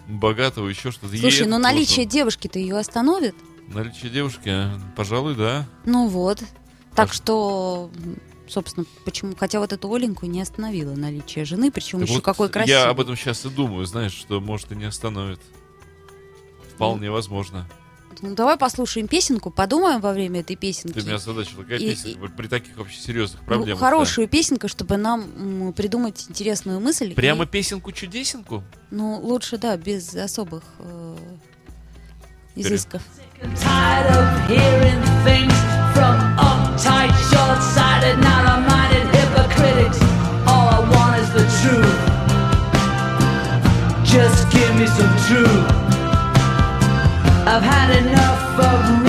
A: богатого, еще что-то. Ей
B: Слушай,
A: это
B: ну
A: тоже.
B: наличие девушки-то ее остановит?
A: Наличие девушки, а, пожалуй, да.
B: Ну вот. Так
A: А
B: что, собственно, почему... Хотя вот эту Оленьку не остановило наличие жены, причем
A: Так
B: еще
A: вот,
B: какой красивый.
A: Я об этом сейчас и думаю, знаешь, что может и не остановит. Вполне возможно.
B: Ну, давай послушаем песенку, подумаем во время этой песенки.
A: Ты меня озадачила. Какая
B: И-
A: песня при таких вообще серьезных
B: Ну,
A: проблемах?
B: хорошую песенку, чтобы нам м, придумать интересную мысль.
A: Прямо
B: И,
A: песенку-чудесенку?
B: ну, лучше, да, без особых э, изысков.
D: Tired of hearing things from uptight, short-sighted, narrow-minded hypocritics. All I want is the truth. Just give me some truth. I've had enough of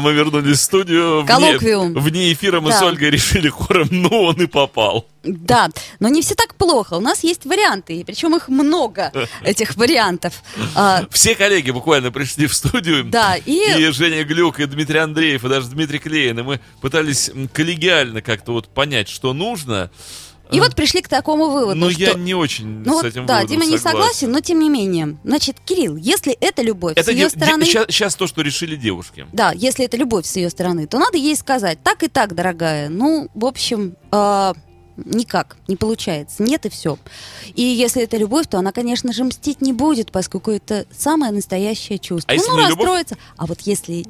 A: мы вернулись в студию. Вне,
B: Коллоквиум.
A: вне эфира мы
B: Да.
A: с Ольгой решили хором, ну он и попал.
B: Да, но не все так плохо. У нас есть варианты, причем их много, этих вариантов. А,
A: Все коллеги буквально пришли в студию.
B: Да, и-
A: И Женя Глюк, и Дмитрий Андреев, и даже Дмитрий Клеин. И мы пытались коллегиально как-то вот понять, что нужно.
B: И вот пришли к такому выводу,
A: Но
B: что...
A: я не очень
B: Ну
A: с этим
B: да, Дима не
A: согласен.
B: согласен, но тем не менее. Значит, Кирилл, если это любовь с ее стороны...
A: сейчас, то, что решили девушки.
B: Да, если это любовь с ее стороны, то надо ей сказать, так и так, дорогая. Ну, в общем, а, никак не получается. Нет и все. И если это любовь, то она, конечно же, мстить не будет, поскольку это самое настоящее чувство.
A: А если
B: ну,
A: не любовь?
B: расстроится. А вот если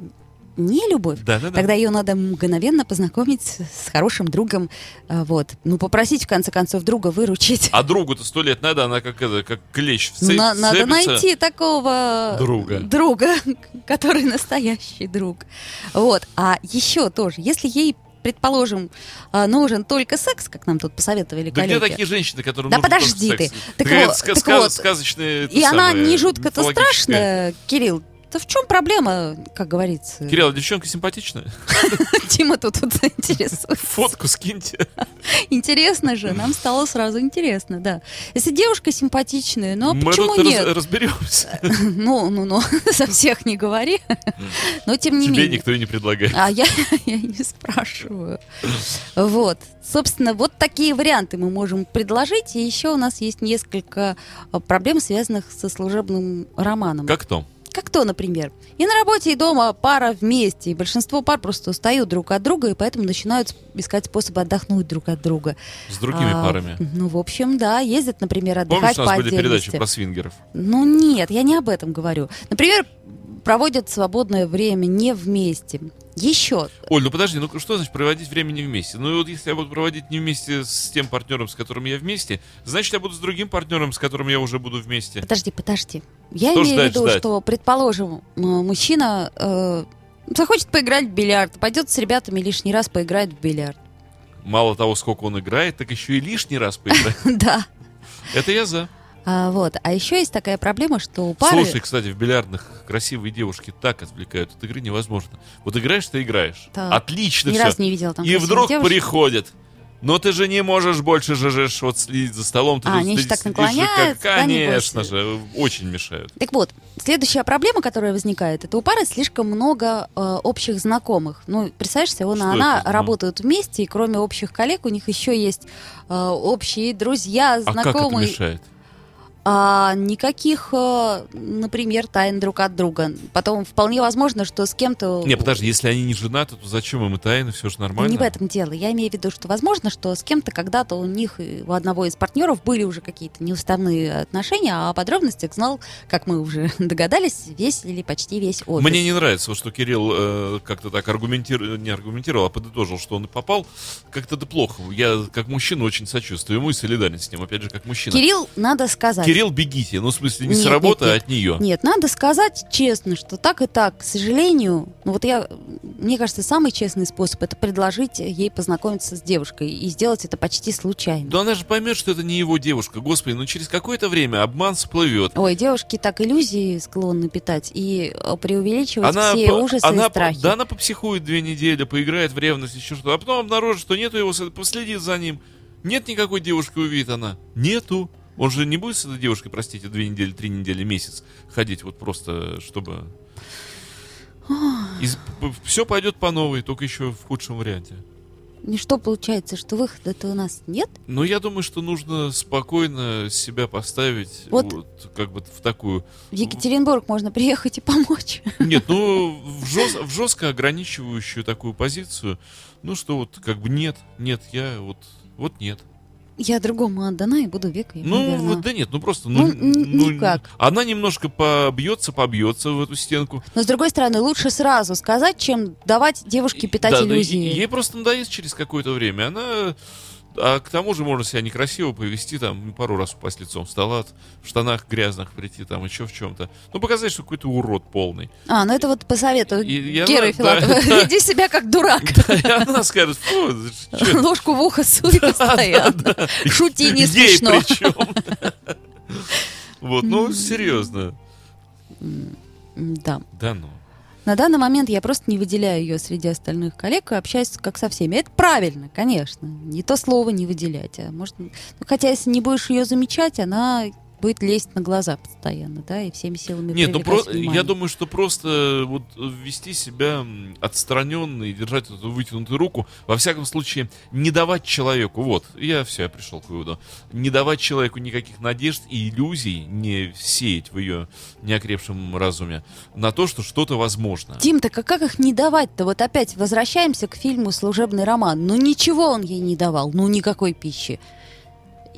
B: не любовь,
A: Да-да-да.
B: тогда ее надо мгновенно познакомить с хорошим другом. а, Вот. Ну, попросить, в конце концов, друга выручить.
A: А другу-то сто лет надо, она как это, как клещ
B: Ну,
A: вцеп-
B: на- надо найти такого
A: Друга.
B: друга, который настоящий друг. Вот. А еще тоже, если ей предположим, а, нужен только секс, как нам тут посоветовали
A: Да
B: коллеги.
A: где такие женщины, которым
B: Да подожди ты. Так
A: Такая
B: вот,
A: ска-
B: так
A: ска-
B: вот.
A: сказочная, это
B: И она
A: самое,
B: не жутко-то страшная, Кирилл. То в чем проблема, как говорится?
A: Кирилл, а девчонка симпатичная?
B: Тима тут, тут интересует.
A: Фотку скиньте.
B: Интересно же, нам стало сразу интересно, да. Если девушка симпатичная, ну а
A: Мы
B: почему
A: тут раз-
B: нет?
A: разберемся.
B: Ну, ну, ну, со всех не говори. Но тем не
A: Тебе
B: менее.
A: никто и не предлагает.
B: А я, я не спрашиваю. Вот. Собственно, вот такие варианты мы можем предложить. И еще у нас есть несколько а, проблем, связанных со служебным романом.
A: Как то?
B: Как то, например. И на работе, и дома пара вместе. И большинство пар просто устают друг от друга, и поэтому начинают искать способы отдохнуть друг от друга.
A: С другими
B: А,
A: парами.
B: Ну, в общем, да, ездят, например,
A: Помнишь,
B: отдыхать
A: у нас
B: по
A: были передачи про свингеров?
B: Ну нет, я не об этом говорю. Например, проводят свободное время не вместе. Еще.
A: Оль, ну подожди, ну что значит проводить время не вместе? Ну и вот если я буду проводить не вместе с тем партнером, с которым я вместе, значит я буду с другим партнером, с которым я уже буду вместе.
B: Подожди, подожди. Я
A: Что
B: имею
A: ждать,
B: в виду,
A: ждать?
B: что, предположим, мужчина э, захочет поиграть в бильярд, пойдет с ребятами лишний раз поиграть в бильярд.
A: Мало того, сколько он играет, так еще и лишний раз поиграть.
B: Да.
A: Это я за.
B: А, вот. А еще есть такая проблема, что у пары...
A: Слушай, кстати, в бильярдных красивые девушки так отвлекают от игры невозможно. Вот играешь, ты играешь.
B: Так.
A: Отлично
B: Ни
A: все.
B: разу не видела там
A: И вдруг
B: девушек.
A: приходят. Но ты же не можешь больше же, вот следить за столом. Ты
B: А, они же так
A: как-
B: наклоняются, да,
A: Конечно
B: небось?
A: же, очень мешают.
B: Так вот, следующая проблема, которая возникает, это у пары слишком много э, общих знакомых. Ну, представляешь и
A: Что
B: она
A: это? Ну.
B: работают вместе, и кроме общих коллег у них еще есть э, общие друзья,
A: А как это
B: знакомые.
A: мешает?
B: А, никаких, э, например, тайн друг от друга. Потом вполне возможно, что с кем-то...
A: Не, подожди, если они не женаты, то зачем им и тайны, все же нормально.
B: Не в этом дело. Я имею в виду, что возможно, что с кем-то когда-то у них, у одного из партнеров были уже какие-то неуставные отношения, а о подробностях знал, как мы уже догадались, весь или почти весь офис.
A: Мне не нравится, что Кирилл э, как-то так аргументировал, не аргументировал, а подытожил, что он и попал. Как-то это плохо. Я, как мужчина, очень сочувствую ему и солидарен с ним, опять же, как мужчина.
B: Кирилл, надо сказать.
A: Кирилл, бегите. Ну, в смысле, не
B: Нет,
A: с работы,
B: нет,
A: а
B: нет.
A: от нее.
B: Нет, надо сказать честно, что так и так, к сожалению, ну вот я, мне кажется, самый честный способ это предложить ей познакомиться с девушкой и сделать это почти случайно.
A: Да она же поймет, что это не его девушка. Господи, ну через какое-то время обман всплывет.
B: Ой, девушки так иллюзии склонны питать и э, преувеличивать
A: Она,
B: все
A: по-
B: ужасы
A: она,
B: и страхи.
A: да, она попсихует две недели, поиграет в ревность, еще что-то, а потом обнаружит, что нету его, последит за ним. Нет никакой девушки, увидит она. Нету. Он же не будет с этой девушкой, простите, две недели, три недели, месяц ходить вот просто, чтобы... все пойдет по новой, только еще в худшем варианте.
B: И что получается, что выхода-то у нас нет?
A: Но я думаю, что нужно спокойно себя поставить
B: Вот.
A: вот, как бы в такую...
B: В Екатеринбург можно приехать и помочь.
A: Нет, ну в, жест- в жестко ограничивающую такую позицию, ну что вот как бы нет, нет, я вот, вот нет.
B: Я другому отдана и буду века ему
A: Ну,
B: верна.
A: да нет, ну просто,
B: Ну,
A: ну,
B: н-
A: ну,
B: никак.
A: Она немножко побьется, побьется в эту стенку.
B: Но с другой стороны, лучше сразу сказать, чем давать девушке питать
A: Да,
B: иллюзии.
A: ей просто надоест через какое-то время. Она А к тому же можно себя некрасиво повести, там, пару раз упасть лицом в стола, в штанах грязных прийти, там, еще в чем-то. Ну, показать, что какой-то урод полный.
B: А, ну это вот по совету
A: И-
B: Геры Филатова.
A: да, да.
B: Веди себя как дурак.
A: И она скажет, фу,
B: Ложку в ухо суй постоянно. Шути не
A: ей
B: смешно.
A: причем. Вот, ну, серьезно.
B: Да.
A: Да ну.
B: На данный момент я просто не выделяю ее среди остальных коллег и общаюсь как со всеми. Это правильно, конечно. Не то слово не выделять. А может, ну, хотя если не будешь ее замечать, она будет лезть на глаза постоянно, да, и всеми силами
A: Нет, ну про-
B: внимание.
A: я думаю, что просто вот вести себя отстраненно и держать эту вытянутую руку, во всяком случае, не давать человеку, вот, я все, я пришел к выводу, не давать человеку никаких надежд и иллюзий, не сеять в ее неокрепшем разуме на то, что что-то возможно.
B: Тим, так а как их не давать-то? Вот опять возвращаемся к фильму «Служебный роман». Ну ничего он ей не давал, ну никакой пищи.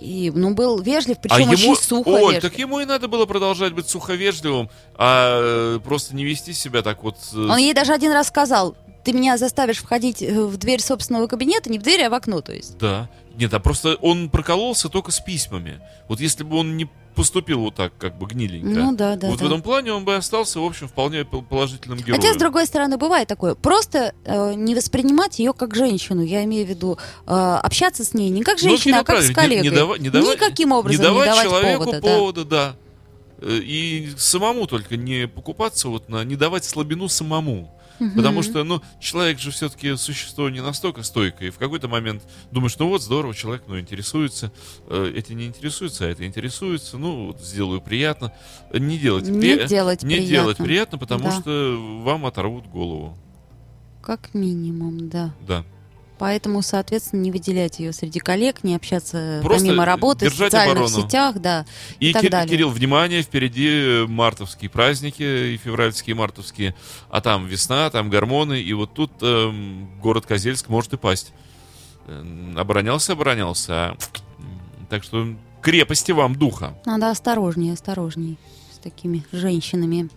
B: И, ну, был вежлив, причем
A: а ему,
B: очень сухо
A: Оль,
B: вежлив.
A: так ему и надо было продолжать быть суховежливым, а э, просто не вести себя так вот. э,
B: Он ей даже один раз сказал, ты меня заставишь входить э, в дверь собственного кабинета, не в дверь, а в окно, то есть.
A: Да. Нет, а просто он прокололся только с письмами. Вот если бы он не поступил вот так, как бы гниленько.
B: Ну да, да,
A: вот
B: да.
A: в этом плане он бы остался, в общем, вполне пол- положительным героем.
B: Хотя, с другой стороны, бывает такое. Просто э, не воспринимать ее как женщину. Я имею в виду э, общаться с ней не как
A: Ну,
B: женщина,
A: Кирилл
B: а как с
A: правильно, не-
B: коллегой.
A: Не, давать- не давать-
B: Никаким образом
A: не давать,
B: не давать
A: человеку
B: повода.
A: повода,
B: да.
A: да. Э, И самому только не покупаться, вот на, не давать слабину самому. Потому что, ну, человек же все-таки существо не настолько стойкое. И в какой-то момент думаешь, ну вот, здорово, человек, ну, интересуется. Э, Эти не интересуются, а это интересуется. Ну, вот, сделаю приятно. Не делать,
B: Не
A: при-
B: делать
A: не
B: приятно.
A: делать приятно, потому
B: Да.
A: что вам оторвут голову.
B: Как минимум, да.
A: Да.
B: Поэтому, соответственно, не выделять ее среди коллег, не общаться
A: Просто
B: помимо работы в социальных
A: оборону.
B: сетях, да.
A: И,
B: И так
A: Ки-
B: далее.
A: Кирилл, внимание, впереди мартовские праздники, и февральские, и мартовские, а там весна, там гормоны, и вот тут эм, город Козельск может и пасть. Оборонялся, оборонялся, а, так что крепости вам духа.
B: Надо осторожнее, осторожнее с такими женщинами.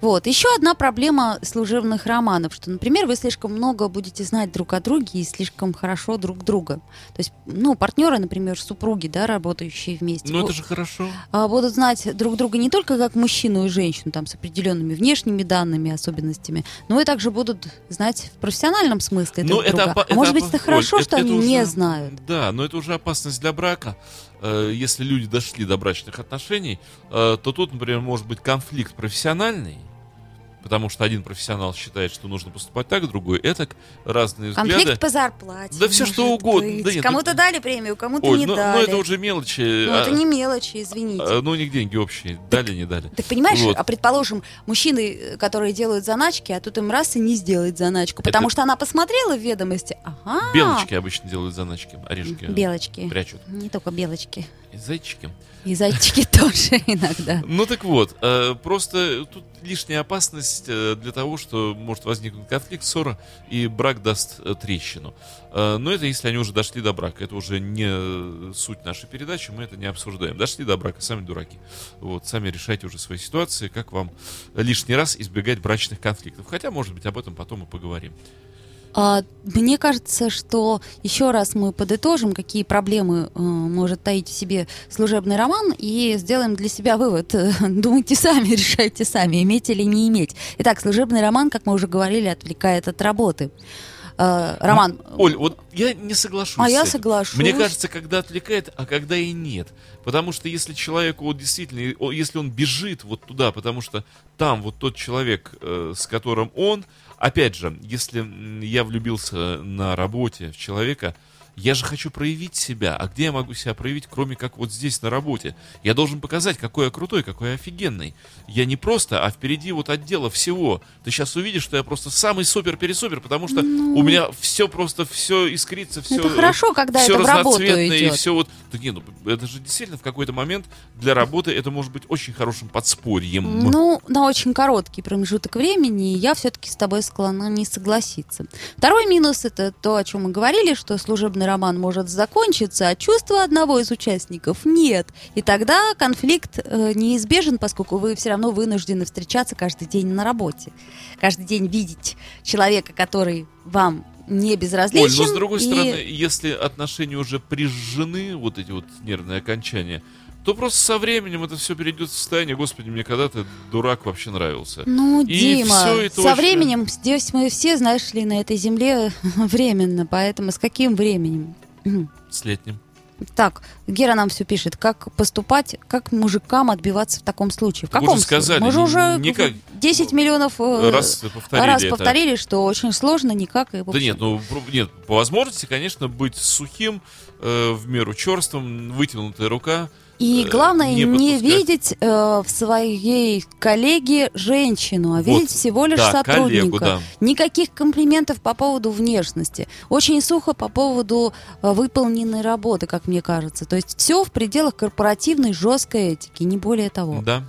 B: Вот. Еще одна проблема служебных романов, что, например, вы слишком много будете знать друг о друге и слишком хорошо друг друга. То есть, ну, партнеры, например, супруги, да, работающие вместе,
A: Ну это же хорошо.
B: а, будут знать друг друга не только как мужчину и женщину, там, с определенными внешними данными, особенностями, но и также будут знать в профессиональном смысле друг
A: Ну, это,
B: друга.
A: опа-
B: а может
A: это
B: быть,
A: опа-
B: это хорошо,
A: Оль,
B: что
A: это-
B: они
A: это
B: не
A: уже-
B: знают.
A: Да, но это уже опасность для брака. Э, Если люди дошли до брачных отношений, э, то тут, например, может быть конфликт профессиональный, потому что один профессионал считает, что нужно поступать так, другой это разные взгляды.
B: Конфликт по зарплате.
A: Да всё что угодно.
B: быть.
A: Да нет,
B: кому-то
A: ну-
B: дали премию, кому-то
A: Оль,
B: не
A: ну, ну,
B: дали.
A: это уже мелочи.
B: Ну,
A: а-
B: это не мелочи, извините.
A: а, ну, у них деньги общие. Дали, не дали.
B: Так понимаешь,
A: Вот.
B: а предположим, мужчины, э, которые делают заначки, а тут им раз и не сделать заначку, потому
A: Это-
B: что она посмотрела в ведомости. Ага.
A: Белочки обычно делают заначки, орешки
B: Белочки.
A: прячут.
B: Не только белочки.
A: И зайчики.
B: И зайчики тоже иногда.
A: Ну так вот, э, просто тут лишняя опасность э, для того, что может возникнуть конфликт, ссора, и брак даст э, трещину. Но это если они уже дошли до брака. Это уже не суть нашей передачи, мы это не обсуждаем. Дошли до брака, сами дураки. Вот, сами решайте уже свои ситуации, как вам лишний раз избегать брачных конфликтов. Хотя, может быть, об этом потом и поговорим.
B: А, мне кажется, что еще раз мы подытожим, какие проблемы э, может таить в себе служебный роман, и сделаем для себя вывод. Думайте сами, решайте сами, иметь или не иметь. Итак, служебный роман, как мы уже говорили, отвлекает от работы. Э, роман.
A: Оль, вот я не соглашусь.
B: А я соглашусь.
A: Мне кажется, когда отвлекает, а когда и нет. Потому что если человеку вот действительно, если он бежит вот туда, потому что там вот тот человек, э, с которым он, опять же, если я влюбился на работе в человека, я же хочу проявить себя. А где я могу себя проявить, кроме как вот здесь на работе? Я должен показать, какой я крутой, какой я офигенный. Я не просто, а впереди вот отдела всего. Ты сейчас увидишь, что я просто самый супер-пересупер, потому что у меня все просто, все искрится, все
B: Ну, Это хорошо, когда это в работу
A: и
B: идет.
A: все вот. Да не, ну это же действительно в какой-то момент для работы это может быть очень хорошим подспорьем.
B: Ну, на очень короткий промежуток времени я все-таки с тобой склонна не согласиться. Второй минус это то, о чем мы говорили, что служебный роман может закончиться, а чувства одного из участников нет. И тогда конфликт э, неизбежен, поскольку вы все равно вынуждены встречаться каждый день на работе. Каждый день видеть человека, который вам не
A: Оль,
B: безразличен.
A: но с другой
B: и-
A: стороны, если отношения уже прижжены, вот эти вот нервные окончания, то просто со временем это все перейдет в состояние, господи, мне когда-то дурак вообще нравился.
B: Ну,
A: И
B: Дима,
A: всё, и
B: со
A: точно.
B: временем здесь мы все, знаешь ли, на этой земле временно, поэтому с каким временем?
A: С летним.
B: Так, Гера нам все пишет, как поступать, как мужикам отбиваться в таком случае. В
A: Так
B: каком
A: уже сказали?
B: Мы же уже
A: никак.
B: 10 миллионов э,
A: Раз повторили
B: раз
A: это.
B: повторили, что очень сложно, никак. И, в
A: Да
B: общем,
A: нет, ну нет, по возможности, конечно, быть сухим, э, в меру черствым, вытянутая рука.
B: И
A: э,
B: главное, не,
A: подпускать.
B: видеть э, в своей коллеге женщину, а
A: Вот,
B: видеть всего лишь
A: да,
B: сотрудника.
A: коллегу, да.
B: Никаких комплиментов по поводу внешности. Очень сухо по поводу э, выполненной работы, как мне кажется. То есть все в пределах корпоративной жесткой этики, не более того.
A: Да.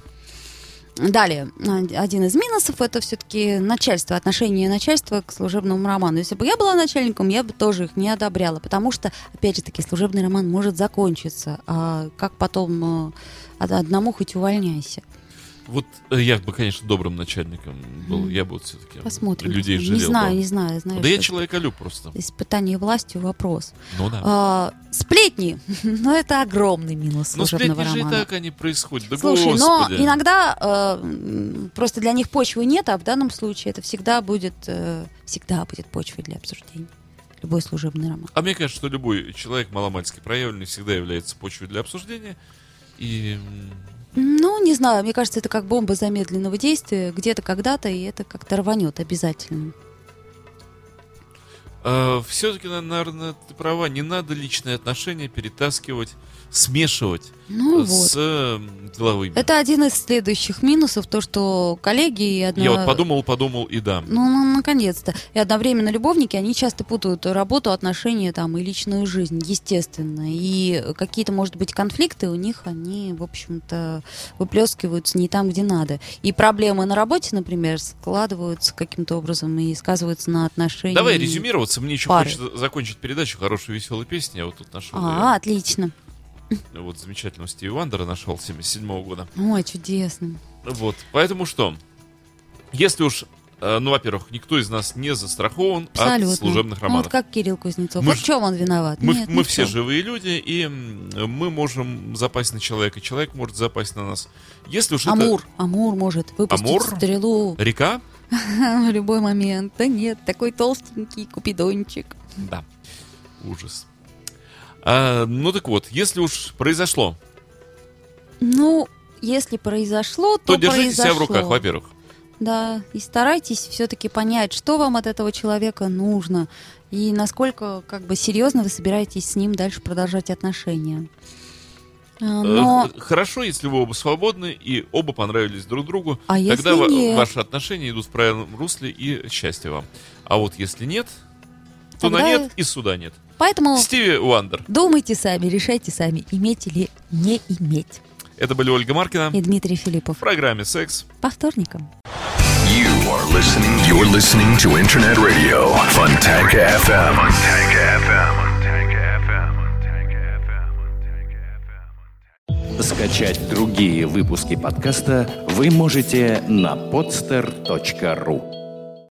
B: Далее, а, один из минусов это все-таки начальство, отношение начальства к служебному роману. Если бы я была начальником, я бы тоже их не одобряла, потому что, опять же таки, служебный роман может закончиться, а как потом од- одному хоть увольняйся.
A: Вот э, я бы, конечно, добрым начальником был. Я бы вот все-таки
B: Посмотрим.
A: людей
B: не
A: жалел.
B: знаю,
A: бы.
B: не знаю, знаю.
A: Да я
B: что
A: человеколюб просто.
B: Испытание властью вопрос.
A: Ну да.
B: А, сплетни, ну это огромный минус
A: Но
B: служебного
A: сплетни же и
B: романа.
A: так они происходят. Да
B: Слушай, но
A: господи.
B: иногда э, просто для них почвы нет, а в данном случае это всегда будет, э, всегда будет почвой для обсуждения. Любой служебный роман.
A: А мне кажется, что любой человек маломальски проявленный всегда является почвой для обсуждения. И
B: Ну, не знаю, мне кажется, это как бомба замедленного действия, где-то когда-то, и это как-то рванет обязательно.
A: все-таки, наверное, ты права, не надо личные отношения перетаскивать, смешивать
B: Ну
A: с
B: вот.
A: э, деловыми.
B: Это один из следующих минусов, то, что коллеги и одно...
A: Я вот подумал, подумал и да.
B: Ну, ну, наконец-то. И одновременно любовники, они часто путают работу, отношения там и личную жизнь, естественно. И какие-то, может быть, конфликты у них, они, в общем-то, выплескиваются не там, где надо. И проблемы на работе, например, складываются каким-то образом и сказываются на отношениях.
A: Давай резюмироваться, мне еще
B: пары.
A: хочется закончить передачу хорошей веселой песней. Я вот тут нашел
B: А, отлично.
A: Вот замечательного Стиви Вандера нашел 77 года.
B: Ой, чудесно.
A: Вот, поэтому что? Если уж, э, ну, во-первых, никто из нас не застрахован
B: Абсолютно.
A: от служебных
B: Ну,
A: романов.
B: вот как Кирилл Кузнецов.
A: Мы
B: вот в чем он виноват?
A: Мы,
B: Нет,
A: мы
B: в
A: все живые люди, и мы можем запасть на человека, человек может запасть на нас. Если уж
B: Амур, Амур может выпустить
A: Амур?
B: стрелу
A: это река,
B: в любой момент. Да нет, такой толстенький купидончик.
A: да, ужас. А, ну так вот, если уж произошло,
B: Ну, если произошло, то,
A: то держите себя в
B: произошло.
A: руках, во-первых.
B: Да, и старайтесь все-таки понять, что вам от этого человека нужно и насколько как бы серьезно вы собираетесь с ним дальше продолжать отношения. А, Но
A: Э, Хорошо, если вы оба свободны и оба понравились друг другу,
B: А
A: тогда
B: нет?
A: ваши отношения идут в правильном русле и счастье вам. А вот если нет, то на
B: Тогда-
A: нет и суда нет.
B: Поэтому
A: Стиви Уандер.
B: думайте сами, решайте сами, иметь или не иметь.
A: Это были Ольга Маркина
B: И Дмитрий Филиппов.
A: в программе «Секс».
B: По вторникам.
E: You are listening. You're listening to Internet Radio Fontanka. Fontanka FM.
F: Скачать другие выпуски подкаста вы можете на podster.ru.